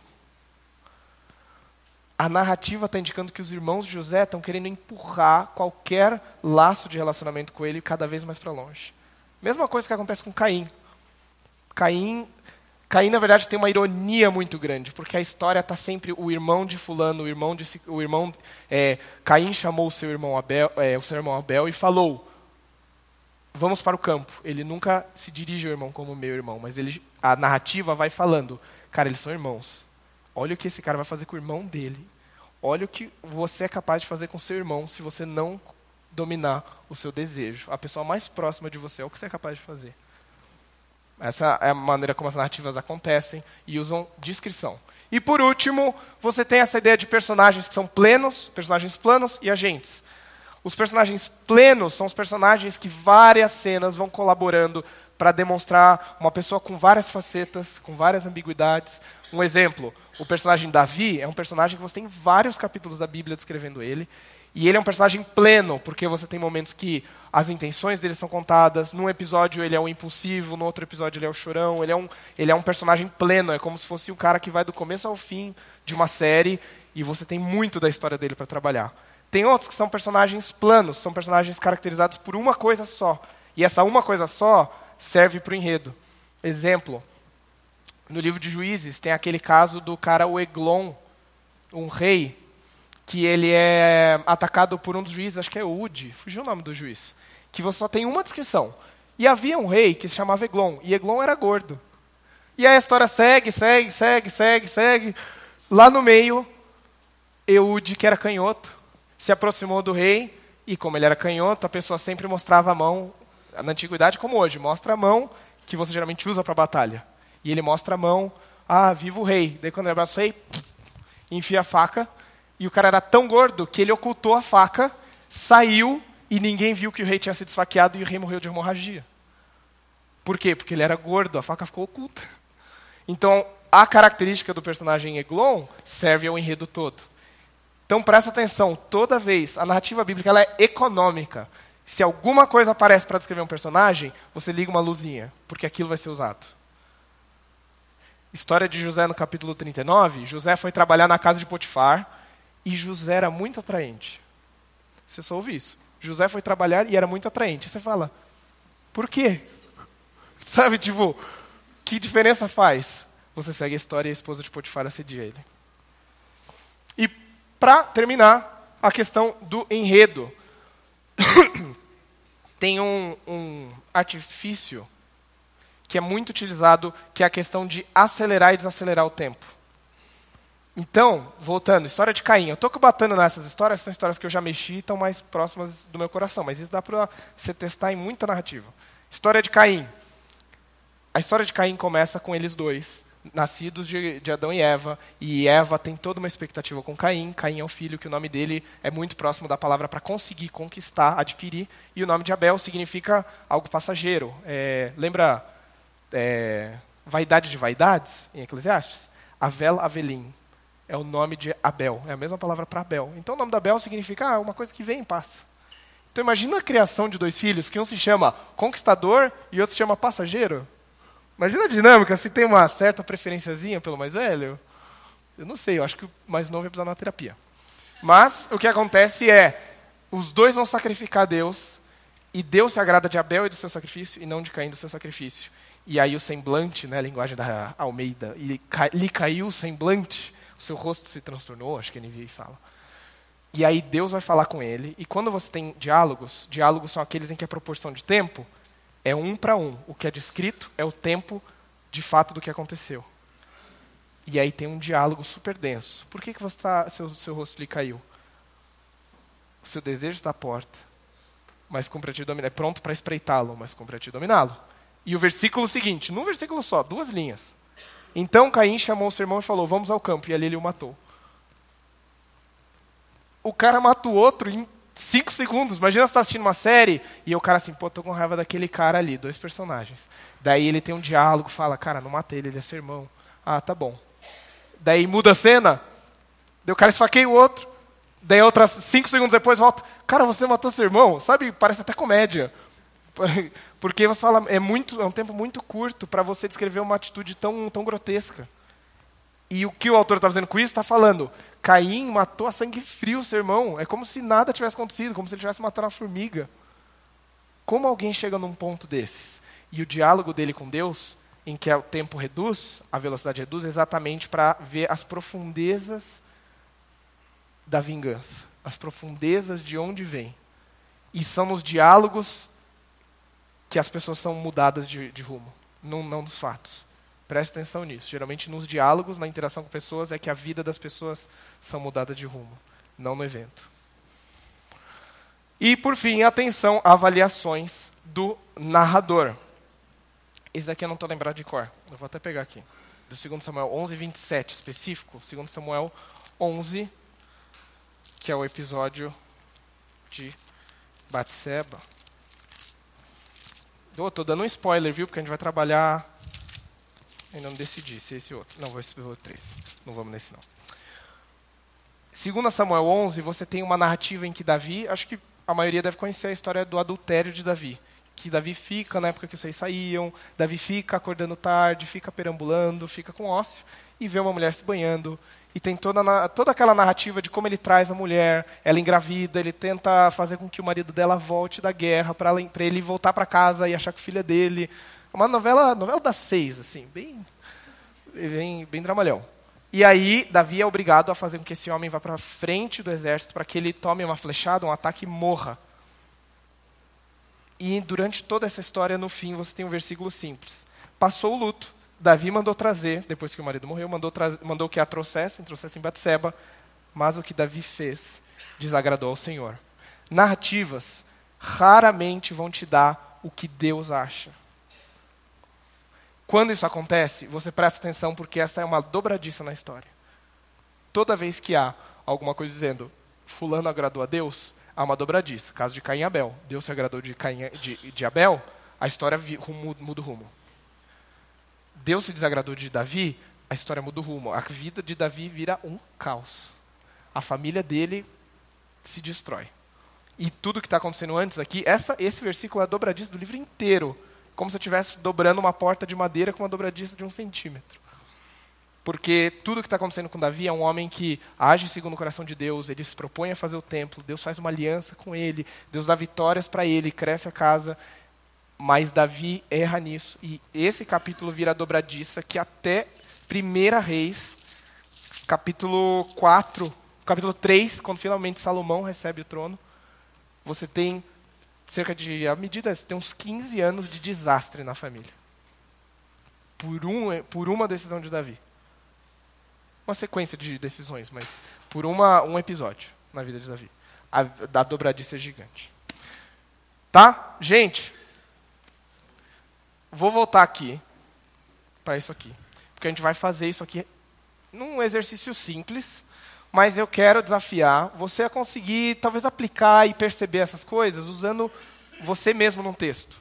a narrativa está indicando que os irmãos de José estão querendo empurrar qualquer laço de relacionamento com ele cada vez mais para longe. Mesma coisa que acontece com Caim. Caim, Caim na verdade tem uma ironia muito grande, porque a história está sempre o irmão de fulano, o irmão de o irmão é, Caim chamou o seu irmão Abel, é, o seu irmão Abel e falou: vamos para o campo. Ele nunca se dirige ao irmão como meu irmão, mas ele, a narrativa vai falando, cara, eles são irmãos. Olha o que esse cara vai fazer com o irmão dele. Olha o que você é capaz de fazer com seu irmão se você não dominar o seu desejo. A pessoa mais próxima de você é o que você é capaz de fazer. Essa é a maneira como as narrativas acontecem e usam descrição. E por último, você tem essa ideia de personagens que são plenos, personagens planos e agentes. Os personagens plenos são os personagens que várias cenas vão colaborando para demonstrar uma pessoa com várias facetas, com várias ambiguidades. Um exemplo, o personagem Davi é um personagem que você tem vários capítulos da Bíblia descrevendo ele, e ele é um personagem pleno, porque você tem momentos que as intenções dele são contadas. Num episódio ele é um impulsivo, no outro episódio ele é o chorão. Ele é um, ele é um personagem pleno, é como se fosse o cara que vai do começo ao fim de uma série e você tem muito da história dele para trabalhar. Tem outros que são personagens planos, são personagens caracterizados por uma coisa só. E essa uma coisa só serve para o enredo. Exemplo, no livro de Juízes tem aquele caso do cara o Eglon, um rei que ele é atacado por um dos juízes, acho que é Ud, fugiu o nome do juiz, que você só tem uma descrição. E havia um rei que se chamava Eglon, e Eglon era gordo. E aí a história segue, segue, segue, segue, segue. Lá no meio, Eude, que era canhoto, se aproximou do rei, e como ele era canhoto, a pessoa sempre mostrava a mão, na antiguidade como hoje, mostra a mão que você geralmente usa para batalha. E ele mostra a mão, ah, viva o rei. Daí quando ele abraça o rei, enfia a faca, e o cara era tão gordo que ele ocultou a faca, saiu e ninguém viu que o rei tinha sido esfaqueado e o rei morreu de hemorragia. Por quê? Porque ele era gordo, a faca ficou oculta. Então, a característica do personagem Eglon serve ao enredo todo. Então, presta atenção, toda vez, a narrativa bíblica ela é econômica. Se alguma coisa aparece para descrever um personagem, você liga uma luzinha, porque aquilo vai ser usado. História de José no capítulo 39, José foi trabalhar na casa de Potifar, e José era muito atraente. Você só ouve isso. José foi trabalhar e era muito atraente. Você fala, por quê? Sabe, tipo, que diferença faz? Você segue a história e a esposa de Potifar assedia ele. E, para terminar, a questão do enredo. Tem um, um artifício que é muito utilizado, que é a questão de acelerar e desacelerar o tempo. Então, voltando, história de Caim. Eu estou batendo nessas histórias, são histórias que eu já mexi e estão mais próximas do meu coração, mas isso dá para você testar em muita narrativa. História de Caim. A história de Caim começa com eles dois, nascidos de, de, Adão e Eva, e Eva tem toda uma expectativa com Caim. Caim é um filho que o nome dele é muito próximo da palavra para conseguir, conquistar, adquirir, e o nome de Abel significa algo passageiro. É, lembra é, vaidade de vaidades, em Eclesiastes? Avel Avelim, é o nome de Abel. É a mesma palavra para Abel. Então o nome de Abel significa ah, uma coisa que vem e passa. Então imagina a criação de dois filhos, que um se chama conquistador e outro se chama passageiro. Imagina a dinâmica, se tem uma certa preferenciazinha pelo mais velho. Eu não sei, eu acho que o mais novo ia precisar de uma terapia. Mas o que acontece é, os dois vão sacrificar a Deus, e Deus se agrada de Abel e do seu sacrifício, e não de Caim do seu sacrifício. E aí o semblante, né, a linguagem da Almeida, e lhe caiu o semblante, o seu rosto se transtornou, acho que a NVI fala. E aí Deus vai falar com ele, e quando você tem diálogos, diálogos são aqueles em que a proporção de tempo é um para um. O que é descrito é o tempo de fato do que aconteceu. E aí tem um diálogo super denso. Por que, que você tá, seu, seu rosto lhe caiu? O seu desejo está à porta, mas cumpre a ti dominar. É pronto para espreitá-lo, mas cumpre a ti dominá-lo. E o versículo seguinte, num versículo só, duas linhas. Então Caim chamou o seu irmão e falou: Vamos ao campo. E ali ele o matou. O cara mata o outro em cinco segundos. Imagina você está assistindo uma série e o cara assim, pô, tô com raiva daquele cara ali, dois personagens. Daí ele tem um diálogo, fala, cara, não matei ele, ele é seu irmão. Ah, tá bom. Daí muda a cena, daí o cara esfaqueia o outro. Daí outras cinco segundos depois volta, cara, você matou seu irmão? Sabe, parece até comédia. Porque você fala, é, muito, é um tempo muito curto para você descrever uma atitude tão, tão grotesca. E o que o autor está fazendo com isso? Está falando, Caim matou a sangue frio seu irmão. É como se nada tivesse acontecido, como se ele tivesse matado uma formiga. Como alguém chega num ponto desses? E o diálogo dele com Deus, em que o tempo reduz, a velocidade reduz, é exatamente para ver as profundezas da vingança, as profundezas de onde vem. E são nos diálogos que as pessoas são mudadas de, de rumo, não, não nos fatos. Preste atenção nisso. Geralmente nos diálogos, na interação com pessoas, é que a vida das pessoas são mudadas de rumo, não no evento. E, por fim, atenção, avaliações do narrador. Esse daqui eu não estou lembrado de cor. Eu vou até pegar aqui. Do 2 Samuel 11, 27, específico. 2 Samuel 11, que é o episódio de Batseba. Estou dando um spoiler, viu? Porque a gente vai trabalhar. Ainda não decidi se esse outro. Não, vou esse outro 3. Não vamos nesse, não. 2 Samuel 11, você tem uma narrativa em que Davi, acho que a maioria deve conhecer a história do adultério de Davi. Que Davi fica na época que vocês saíam, Davi fica acordando tarde, fica perambulando, fica com ócio, e vê uma mulher se banhando, e tem toda, toda aquela narrativa de como ele traz a mulher, ela engravida, ele tenta fazer com que o marido dela volte da guerra para ele voltar para casa e achar que o filho é dele. É uma novela, novela das seis, assim, bem, bem, bem dramalhão. E aí, Davi é obrigado a fazer com que esse homem vá para frente do exército para que ele tome uma flechada, um ataque e morra. E durante toda essa história, no fim, você tem um versículo simples. Passou o luto, Davi mandou trazer, depois que o marido morreu, mandou, mandou que a trouxessem, trouxessem Batseba, mas o que Davi fez desagradou ao Senhor. Narrativas raramente vão te dar o que Deus acha. Quando isso acontece, você presta atenção porque essa é uma dobradiça na história. Toda vez que há alguma coisa dizendo fulano agradou a Deus, há uma dobradiça. Caso de Caim e Abel. Deus se agradou de, Caim, de, de Abel, a história muda o rumo. Deus se desagradou de Davi, a história muda o rumo. A vida de Davi vira um caos. A família dele se destrói. E tudo que está acontecendo antes aqui, essa, esse versículo é a dobradiça do livro inteiro como se eu estivesse dobrando uma porta de madeira com uma dobradiça de um centímetro. Porque tudo que está acontecendo com Davi é um homem que age segundo o coração de Deus, ele se propõe a fazer o templo, Deus faz uma aliança com ele, Deus dá vitórias para ele, cresce a casa, mas Davi erra nisso. E esse capítulo vira dobradiça que até 1 Reis, capítulo 4, capítulo 3, quando finalmente Salomão recebe o trono, você tem cerca de, a medida, tem uns 15 anos de desastre na família. Por, um, por uma decisão de Davi. Uma sequência de decisões, mas por uma, um episódio na vida de Davi. A, da dobradiça gigante. Tá? Gente, vou voltar aqui para isso aqui. Porque a gente vai fazer isso aqui num exercício simples, mas eu quero desafiar você a conseguir talvez aplicar e perceber essas coisas usando você mesmo num texto.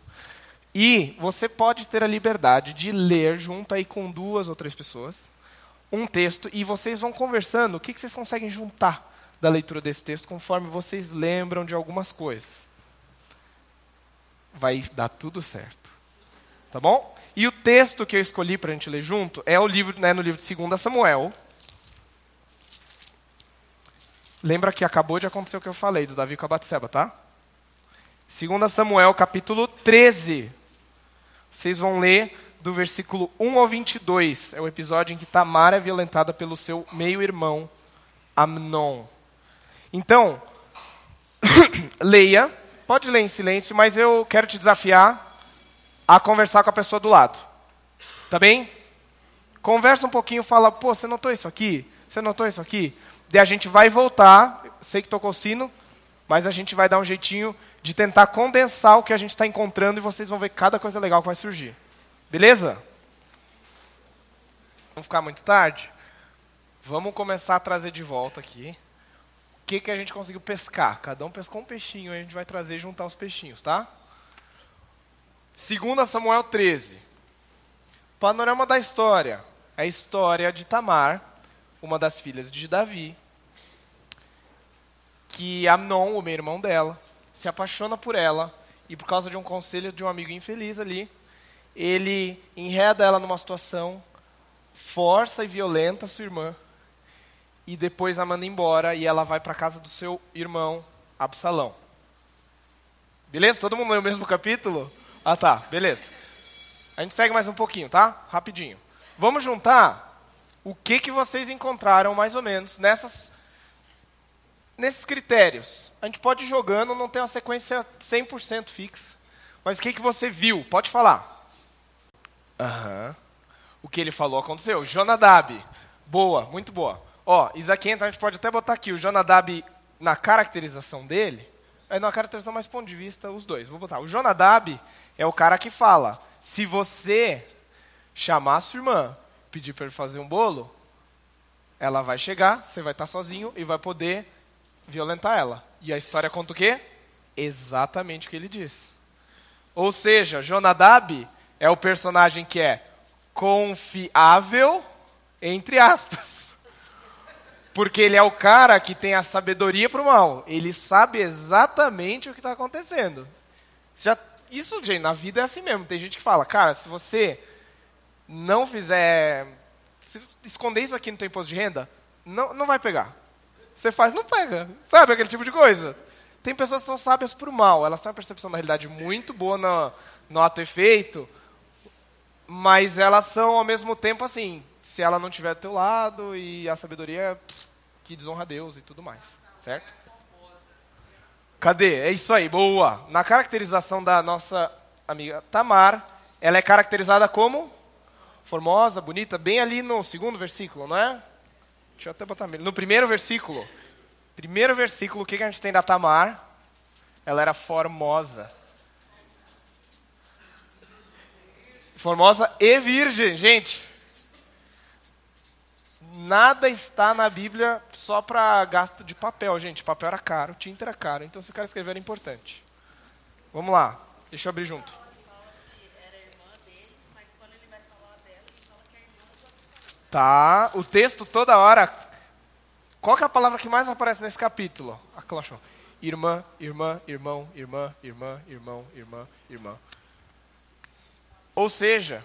E você pode ter a liberdade de ler junto aí com duas ou três pessoas um texto e vocês vão conversando o que, que vocês conseguem juntar da leitura desse texto conforme vocês lembram de algumas coisas. Vai dar tudo certo. Tá bom? E o texto que eu escolhi para a gente ler junto é o livro, né, no livro de 2 Samuel, Lembra que acabou de acontecer o que eu falei do Davi com a Batseba, tá? 2 Samuel, capítulo 13. Vocês vão ler do versículo 1 ao 22. É o episódio em que Tamar é violentada pelo seu meio-irmão, Amnon. Então, leia. Pode ler em silêncio, mas eu quero te desafiar a conversar com a pessoa do lado. Tá bem? Conversa um pouquinho, fala, pô, você notou isso aqui? Você notou isso aqui? Daí a gente vai voltar, sei que tocou sino, mas a gente vai dar um jeitinho de tentar condensar o que a gente está encontrando e vocês vão ver cada coisa legal que vai surgir. Beleza? Vamos ficar muito tarde? Vamos começar a trazer de volta aqui. O que, que a gente conseguiu pescar? Cada um pescou um peixinho, a gente vai trazer e juntar os peixinhos, tá? 2 Samuel 13. Panorama da história. É a história de Tamar, uma das filhas de Davi, que Amnon, o meu irmão dela, se apaixona por ela e por causa de um conselho de um amigo infeliz ali, ele enreda ela numa situação, força e violenta sua irmã e depois a manda embora e ela vai para casa do seu irmão Absalão. Beleza? Todo mundo leu o mesmo capítulo? Ah, tá. Beleza. A gente segue mais um pouquinho, tá? Rapidinho. Vamos juntar o que que vocês encontraram mais ou menos nessas nesses critérios. A gente pode ir jogando, não tem uma sequência 100% fixa. Mas o que, que você viu? Pode falar. Uhum. O que ele falou aconteceu. Jonadab. Boa, muito boa. Ó, isso então a gente pode até botar aqui o Jonadab na caracterização dele. É, não, a caracterização mais ponto de vista, os dois. Vou botar. O Jonadab é o cara que fala: se você chamar a sua irmã, pedir para ele fazer um bolo, ela vai chegar, você vai estar sozinho e vai poder violentar ela. E a história conta o quê? Exatamente o que ele diz. Ou seja, Jonadab é o personagem que é confiável, entre aspas. Porque ele é o cara que tem a sabedoria para o mal. Ele sabe exatamente o que está acontecendo. Já, isso, gente, na vida é assim mesmo. Tem gente que fala, cara, se você não fizer. Se esconder isso aqui no teu imposto de renda, não, não vai pegar. Você faz, não pega. Sabe aquele tipo de coisa? Tem pessoas que são sábias por mal. Elas têm uma percepção da realidade muito boa no, no ato efeito, mas elas são, ao mesmo tempo, assim, se ela não estiver do teu lado e a sabedoria que desonra a Deus e tudo mais. Certo? Cadê? É isso aí, boa. Na caracterização da nossa amiga Tamar, ela é caracterizada como formosa, bonita, bem ali no segundo versículo, não é? Deixa eu até botar no primeiro versículo. Primeiro versículo, o que a gente tem da Tamar? Ela era formosa. Formosa e virgem, gente. Nada está na Bíblia só para gasto de papel, gente. Papel era caro, tinta era caro, então se o cara escrever era importante. Vamos lá, deixa eu abrir junto. Tá, o texto toda hora. Qual é a palavra que mais aparece nesse capítulo? A. Irmã, irmã, irmão, irmã, irmã, irmão, irmã, irmã. Ou seja,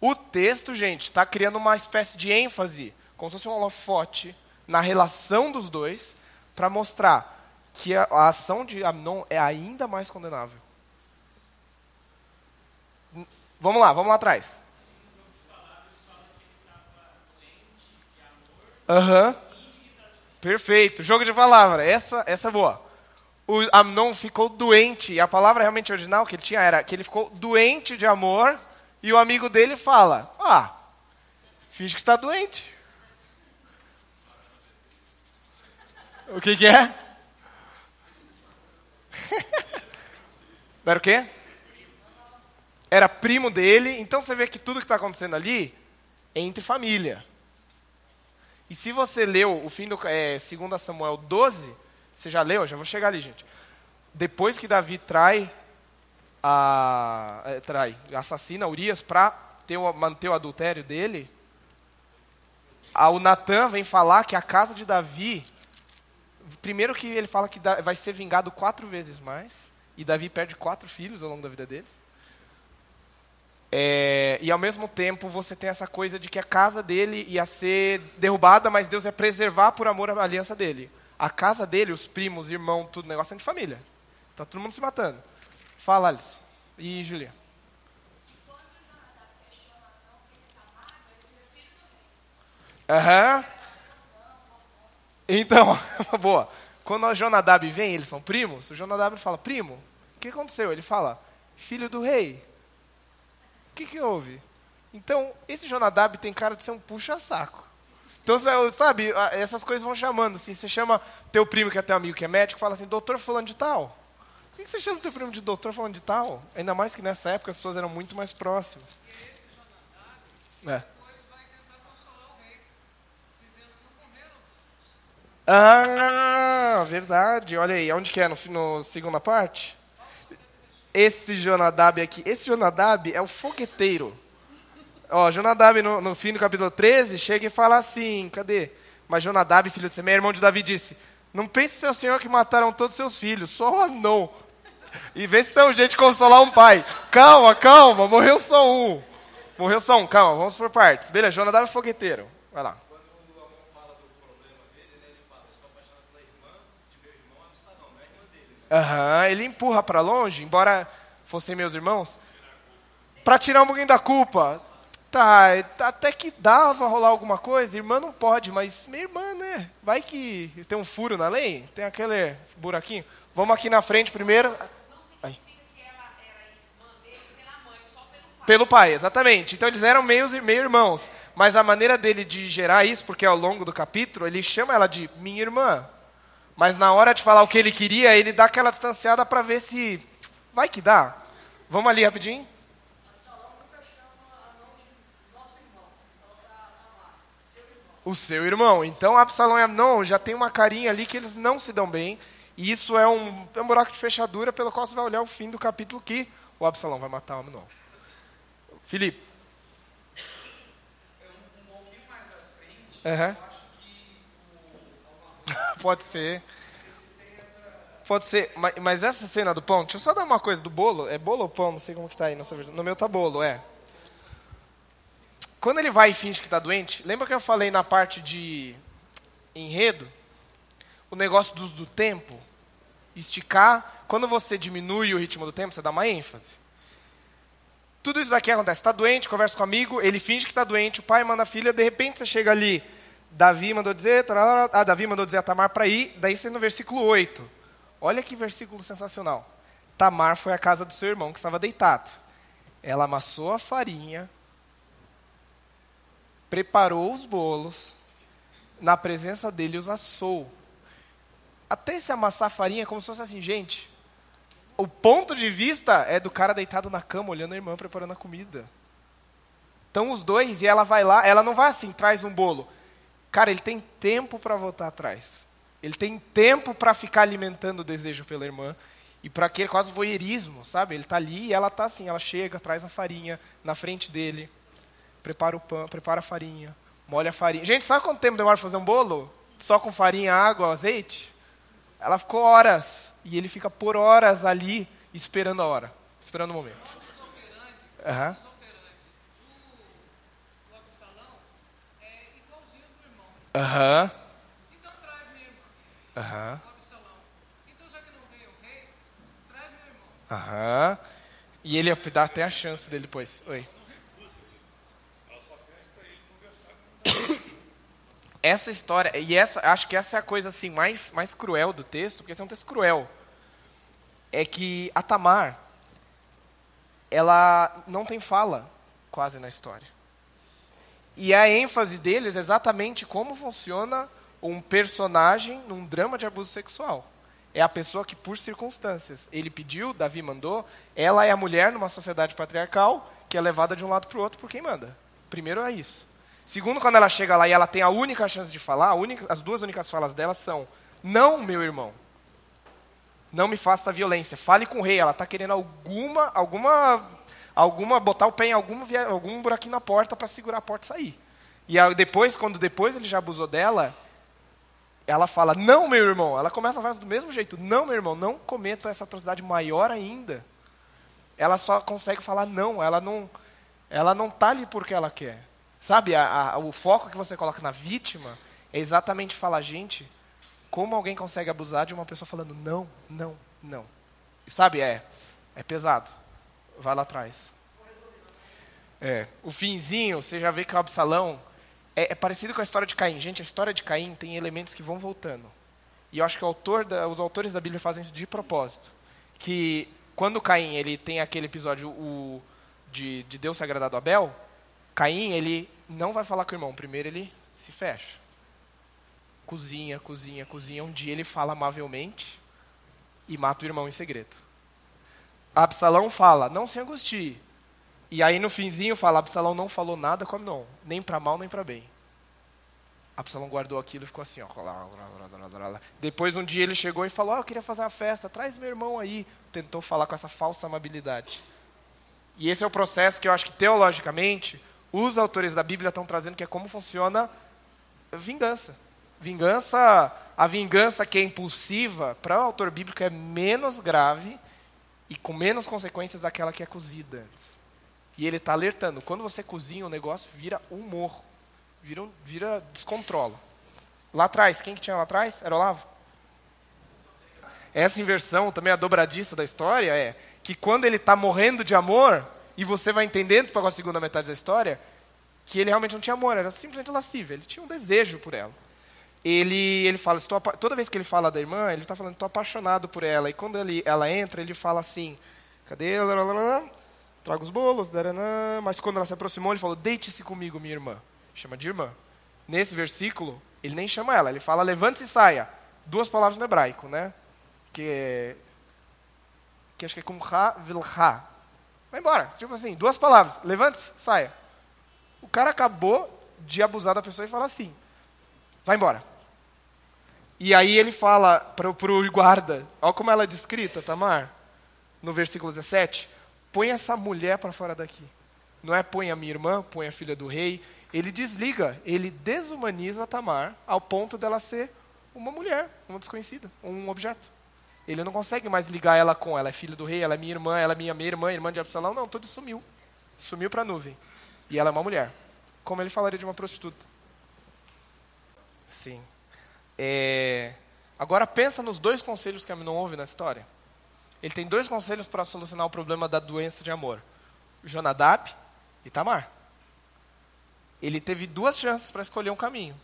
o texto, gente, está criando uma espécie de ênfase, como se fosse um holofote, na relação dos dois, para mostrar que a, a ação de Amnon é ainda mais condenável. Vamos lá, vamos lá atrás. Aham. Uhum. Perfeito. Jogo de palavra. Essa, essa é boa. O Amnon ficou doente. E a palavra realmente original que ele tinha era que ele ficou doente de amor. E o amigo dele fala: Ah, finge que está doente. O que, que é? Era o quê? era primo dele, então você vê que tudo que está acontecendo ali é entre família. E se você leu o fim do é, 2 Samuel 12, você já leu? Já vou chegar ali, gente. Depois que Davi trai, a, é, trai assassina Urias para manter o adultério dele, a, o Natan vem falar que a casa de Davi, primeiro que ele fala que vai ser vingado quatro vezes mais, e Davi perde quatro filhos ao longo da vida dele. É, e ao mesmo tempo você tem essa coisa de que a casa dele ia ser derrubada, mas Deus ia preservar por amor à aliança dele. A casa dele, os primos, irmão, tudo, negócio é de família. Tá todo mundo se matando. Fala, Alisson. E Julia. Aham. Uhum. Então, boa. Quando o Jonadab vem, eles são primos, o Jonadab fala, primo, o que aconteceu? Ele fala, filho do rei que, que houve? Então, esse Jonadab tem cara de ser um puxa-saco. Então, sabe, essas coisas vão chamando. Assim, você chama teu primo, que é teu amigo, que é médico, fala assim, doutor fulano de tal. Por que você chama teu primo de doutor fulano de tal? Ainda mais que nessa época as pessoas eram muito mais próximas. É. Ah, verdade. Olha aí, onde que é? No, no segunda parte? esse Jonadab aqui. Esse Jonadab é o fogueteiro. Ó, Jonadab no, no fim do capítulo 13 chega e fala assim: cadê? Mas Jonadab, filho de Semé, irmão de Davi, disse: Não pense, seu senhor, que mataram todos seus filhos, só um anão. E vê se é um jeito de consolar um pai. Calma, calma, morreu só um. Morreu só um, calma, vamos por partes. Beleza, Jonadab é fogueteiro. Vai lá. Aham, ele empurra para longe, embora fossem meus irmãos, para tirar um pouquinho da culpa. Tá, até que dava rolar alguma coisa, irmã não pode, mas minha irmã, né? Vai que tem um furo na lei, tem aquele buraquinho. Vamos aqui na frente primeiro. Aí. Pelo pai, exatamente. Então eles eram meio, meio irmãos. Mas a maneira dele de gerar isso, porque ao longo do capítulo ele chama ela de minha irmã. Mas na hora de falar o que ele queria, ele dá aquela distanciada para ver se vai que dá. Vamos ali rapidinho? O seu irmão. Então Absalão e Amnon já tem uma carinha ali que eles não se dão bem. E isso é um, é um buraco de fechadura pelo qual você vai olhar o fim do capítulo que o Absalão vai matar o Amnon. Felipe. Um pouquinho mais à frente, uhum. Pode ser. Pode ser, mas, mas, essa cena do pão, deixa eu só dar uma coisa do bolo. É bolo ou pão? Não sei como que tá aí. No, no meu tá bolo, é. Quando ele vai e finge que está doente, lembra que eu falei na parte de enredo? O negócio do, tempo? Esticar. Quando você diminui o ritmo do tempo, você dá uma ênfase. Tudo isso daqui acontece. Está doente, conversa com o amigo, ele finge que está doente, o pai manda a filha, de repente você chega ali, Davi mandou dizer, ah, Davi mandou dizer a Tamar para ir, daí você no versículo 8. Olha que versículo sensacional. Tamar foi à casa do seu irmão que estava deitado. Ela amassou a farinha, preparou os bolos, na presença dele os assou. Até se amassar a farinha, como se fosse assim, gente. O ponto de vista é do cara deitado na cama, olhando a irmã preparando a comida. Então os dois, e ela vai lá, ela não vai assim, traz um bolo. Cara, ele tem tempo para voltar atrás. Ele tem tempo para ficar alimentando o desejo pela irmã e para aquele quase voyeurismo, sabe? Ele está ali e ela está assim, ela chega, traz a farinha na frente dele, prepara o pão, prepara a farinha, molha a farinha. Gente, sabe quanto tempo demora para fazer um bolo? Só com farinha, água, azeite? Ela ficou horas e ele fica por horas ali esperando a hora, esperando o momento. Uhum. Aham. Uhum. Aham. Então, já que não veio o rei, traz meu irmão. Aham. E ele dá até a chance dele depois. Oi. Essa história, e essa, acho que essa é a coisa assim mais, mais cruel do texto, porque esse é um texto cruel. É que a Tamar, ela não tem fala quase na história. E a ênfase deles é exatamente como funciona um personagem num drama de abuso sexual. É a pessoa que, por circunstâncias, ele pediu, Davi mandou, ela é a mulher numa sociedade patriarcal que é levada de um lado para o outro por quem manda. Primeiro é isso. Segundo, quando ela chega lá e ela tem a única chance de falar, única, as duas únicas falas dela são: Não, meu irmão, não me faça violência. Fale com o rei. Ela está querendo alguma, alguma, alguma, botar o pé em algum, algum buraquinho na porta para segurar a porta e sair. E depois, quando depois ele já abusou dela, ela fala, não, meu irmão. Ela começa a fazer do mesmo jeito, não, meu irmão, não cometa essa atrocidade maior ainda. Ela só consegue falar não, ela não ela não está ali porque ela quer. Sabe, a, a, o foco que você coloca na vítima é exatamente falar, gente, como alguém consegue abusar de uma pessoa falando não, não, não. Sabe, é, é pesado. Vai lá atrás. É, o finzinho, você já vê que o Absalão, é, é, parecido com a história de Caim. Gente, a história de Caim tem elementos que vão voltando. E eu acho que autor da, os autores da Bíblia fazem isso de propósito. Que quando Caim ele tem aquele episódio o, de, de Deus se agradar do Abel, Caim ele não vai falar com o irmão. Primeiro ele se fecha. Cozinha, cozinha, cozinha. Um dia ele fala amavelmente e mata o irmão em segredo. Absalão fala, não se angustie. E aí no finzinho fala, Absalão não falou nada com Amnon, nem para mal nem para bem. Absalão guardou aquilo e ficou assim, ó. Depois um dia ele chegou e falou, eu queria fazer uma festa, traz meu irmão aí. Tentou falar com essa falsa amabilidade. E esse é o processo que eu acho que teologicamente os autores da Bíblia estão trazendo que é como funciona vingança. Vingança, a vingança que é impulsiva, para o autor bíblico é menos grave e com menos consequências daquela que é cozida antes. E ele está alertando. Quando você cozinha, o negócio vira um morro. Vira, vira descontrola. Lá atrás, quem que tinha lá atrás? Era Olavo? Essa inversão, também a dobradiça da história, é que quando ele está morrendo de amor, e você vai entendendo para a segunda metade da história, que ele realmente não tinha amor, era simplesmente lascívia. Ele tinha um desejo por ela. Ele, ele fala, estou, toda vez que ele fala da irmã, ele está falando, estou apaixonado por ela. E quando ele, ela entra, ele fala assim, cadê? traga os bolos, daranã. mas quando ela se aproximou, ele falou: Deite-se comigo, minha irmã. Chama de irmã. Nesse versículo, ele nem chama ela, ele fala: Levante-se e saia. duas palavras no hebraico, né? Que é, que acho que é como ha, vilha. Vai embora. Tipo assim, duas palavras. Levante-se, saia. O cara acabou de abusar da pessoa e fala assim: vai embora. E aí ele fala para o guarda: olha como ela é descrita, Tamar, no versículo 17: põe essa mulher para fora daqui. Não é põe a minha irmã, põe a filha do rei. Ele desliga, ele desumaniza Tamar ao ponto dela ser uma mulher, uma desconhecida, um objeto. Ele não consegue mais ligar ela com ela é filha do rei, ela é minha irmã, ela é minha meia irmã, irmã de Absalão. Não, tudo sumiu. Sumiu para a nuvem. E ela é uma mulher. Como ele falaria de uma prostituta. Sim. É... Agora pensa nos dois conselhos que Aminon ouve na história. Ele tem dois conselhos para solucionar o problema da doença de amor: Jonadab e Tamar. Ele teve duas chances para escolher um caminho.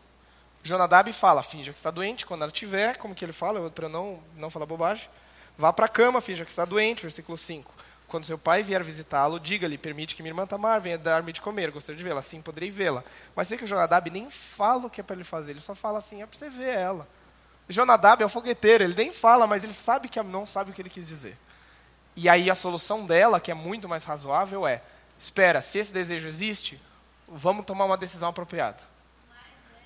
Jonadab fala: finja que está doente, quando ela tiver, como que ele fala, para não, não falar bobagem, vá para a cama, finja que está doente, versículo 5. Quando seu pai vier visitá-lo, diga-lhe: permite que minha irmã Tamar venha dar-me de comer, gostaria de vê-la, assim poderei vê-la. Mas sei que o Jonadab nem fala o que é para ele fazer, ele só fala assim: é para você ver ela. Jonadab é o fogueteiro, ele nem fala, mas ele sabe que não sabe o que ele quis dizer. E aí a solução dela, que é muito mais razoável, é: espera, se esse desejo existe, vamos tomar uma decisão apropriada.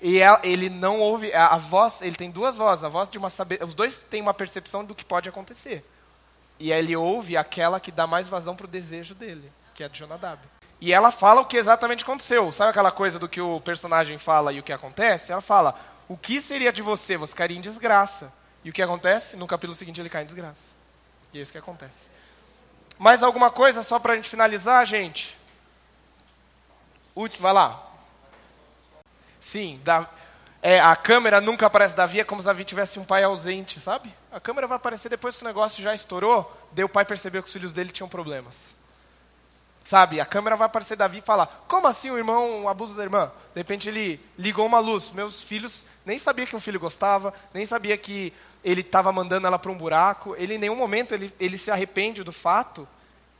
E ele não ouve a, a, voz, ele tem duas vozes, a voz de uma saber, os dois têm uma percepção do que pode acontecer. E ele ouve aquela que dá mais vazão para o desejo dele, que é a de Jonadab. E ela fala o que exatamente aconteceu. Sabe aquela coisa do que o personagem fala e o que acontece? Ela fala: o que seria de você? Você cairia em desgraça. E o que acontece? No capítulo seguinte ele cai em desgraça. E é isso que acontece. Mais alguma coisa só para a gente finalizar, gente? Último, vai lá. Sim, da, é, a câmera nunca aparece Davi, é como se Davi tivesse um pai ausente, sabe? A câmera vai aparecer depois que o negócio já estourou, daí o pai percebeu que os filhos dele tinham problemas. Sabe, a câmera vai aparecer Davi e falar: Como assim o irmão abusa da irmã? De repente ele ligou uma luz. Meus filhos nem sabia que um filho gostava, nem sabia que ele estava mandando ela para um buraco. Ele em nenhum momento ele, ele se arrepende do fato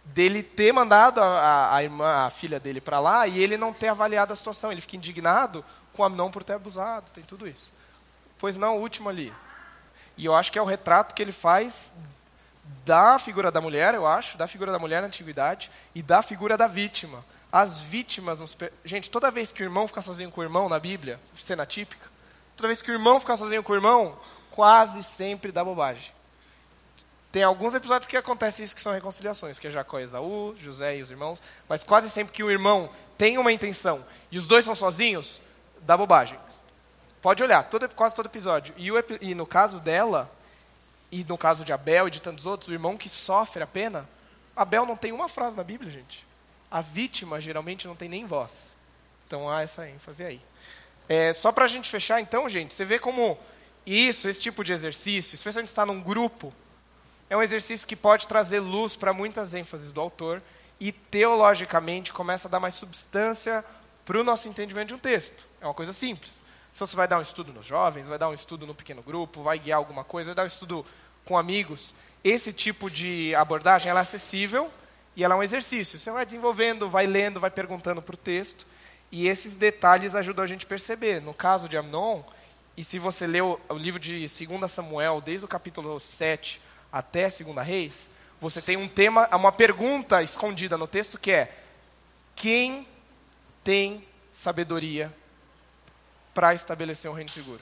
dele ter mandado a, a irmã, a filha dele para lá e ele não ter avaliado a situação. Ele fica indignado com a não por ter abusado. Tem tudo isso. Pois não, o último ali. E eu acho que é o retrato que ele faz da figura da mulher, eu acho, da figura da mulher na antiguidade e da figura da vítima. As vítimas. Nos... Gente, toda vez que o irmão fica sozinho com o irmão na Bíblia, cena típica, toda vez que o irmão fica sozinho com o irmão, quase sempre dá bobagem. Tem alguns episódios que acontece isso que são reconciliações, que é Jacó e Esaú, José e os irmãos, mas quase sempre que o irmão tem uma intenção e os dois são sozinhos, dá bobagem. Pode olhar, todo, quase todo episódio. E, o, e no caso dela, e no caso de Abel e de tantos outros, o irmão que sofre a pena, Abel não tem uma frase na Bíblia, gente. A vítima geralmente não tem nem voz. Então há essa ênfase aí. É, só para a gente fechar, então, gente, você vê como isso, esse tipo de exercício, especialmente estar num grupo, é um exercício que pode trazer luz para muitas ênfases do autor e teologicamente começa a dar mais substância para o nosso entendimento de um texto. É uma coisa simples. Se você vai dar um estudo nos jovens, vai dar um estudo no pequeno grupo, vai guiar alguma coisa, vai dar um estudo com amigos, esse tipo de abordagem é acessível e ela é um exercício. Você vai desenvolvendo, vai lendo, vai perguntando para o texto, e esses detalhes ajudam a gente a perceber. No caso de Amnon, e se você leu o livro de 2 Samuel, desde o capítulo 7 até 2 Reis, você tem um tema, uma pergunta escondida no texto que é: quem tem sabedoria para estabelecer um reino seguro?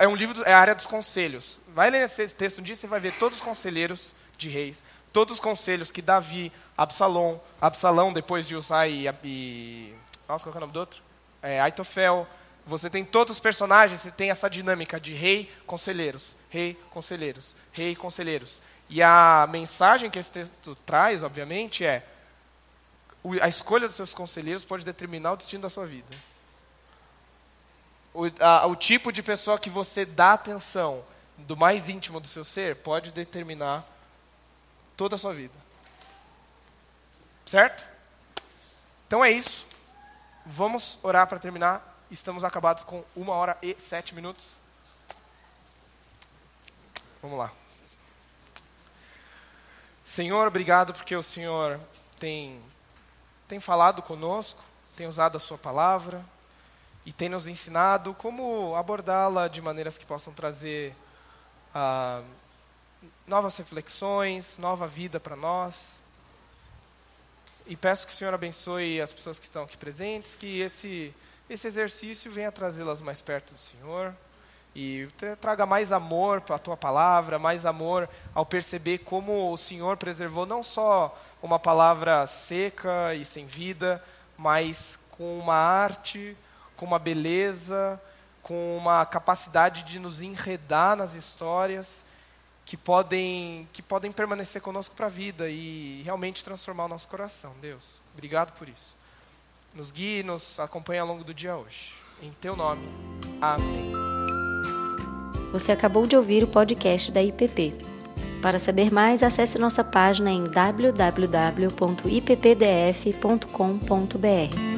é um livro, é a área dos conselhos. Vai ler esse texto um dia, você vai ver todos os conselheiros de reis, todos os conselhos que Davi, Absalom, Absalão depois de Usar e, e nossa, qual é o nome do outro? É, Aitofel. Você tem todos os personagens, você tem essa dinâmica de rei, conselheiros, rei, conselheiros, rei, conselheiros. E a mensagem que esse texto traz, obviamente, é a escolha dos seus conselheiros pode determinar o destino da sua vida o, a, o tipo de pessoa que você dá atenção do mais íntimo do seu ser pode determinar toda a sua vida. Certo? Então é isso. Vamos orar para terminar. Estamos acabados com uma hora e sete minutos. Vamos lá. Senhor, obrigado porque o Senhor tem, tem falado conosco, tem usado a Sua palavra e tem nos ensinado como abordá-la de maneiras que possam trazer ah, novas reflexões, nova vida para nós. E peço que o Senhor abençoe as pessoas que estão aqui presentes, que esse, esse exercício venha trazê-las mais perto do Senhor e traga mais amor para a tua palavra, mais amor ao perceber como o Senhor preservou não só uma palavra seca e sem vida, mas com uma arte, com uma beleza, com uma capacidade de nos enredar nas histórias que podem, que podem permanecer conosco para a vida e realmente transformar o nosso coração. Deus, obrigado por isso. Nos guie, nos acompanhe ao longo do dia hoje. Em teu nome. Amém. Você acabou de ouvir o podcast da IPP. Para saber mais, acesse nossa página em www.ippdf.com.br.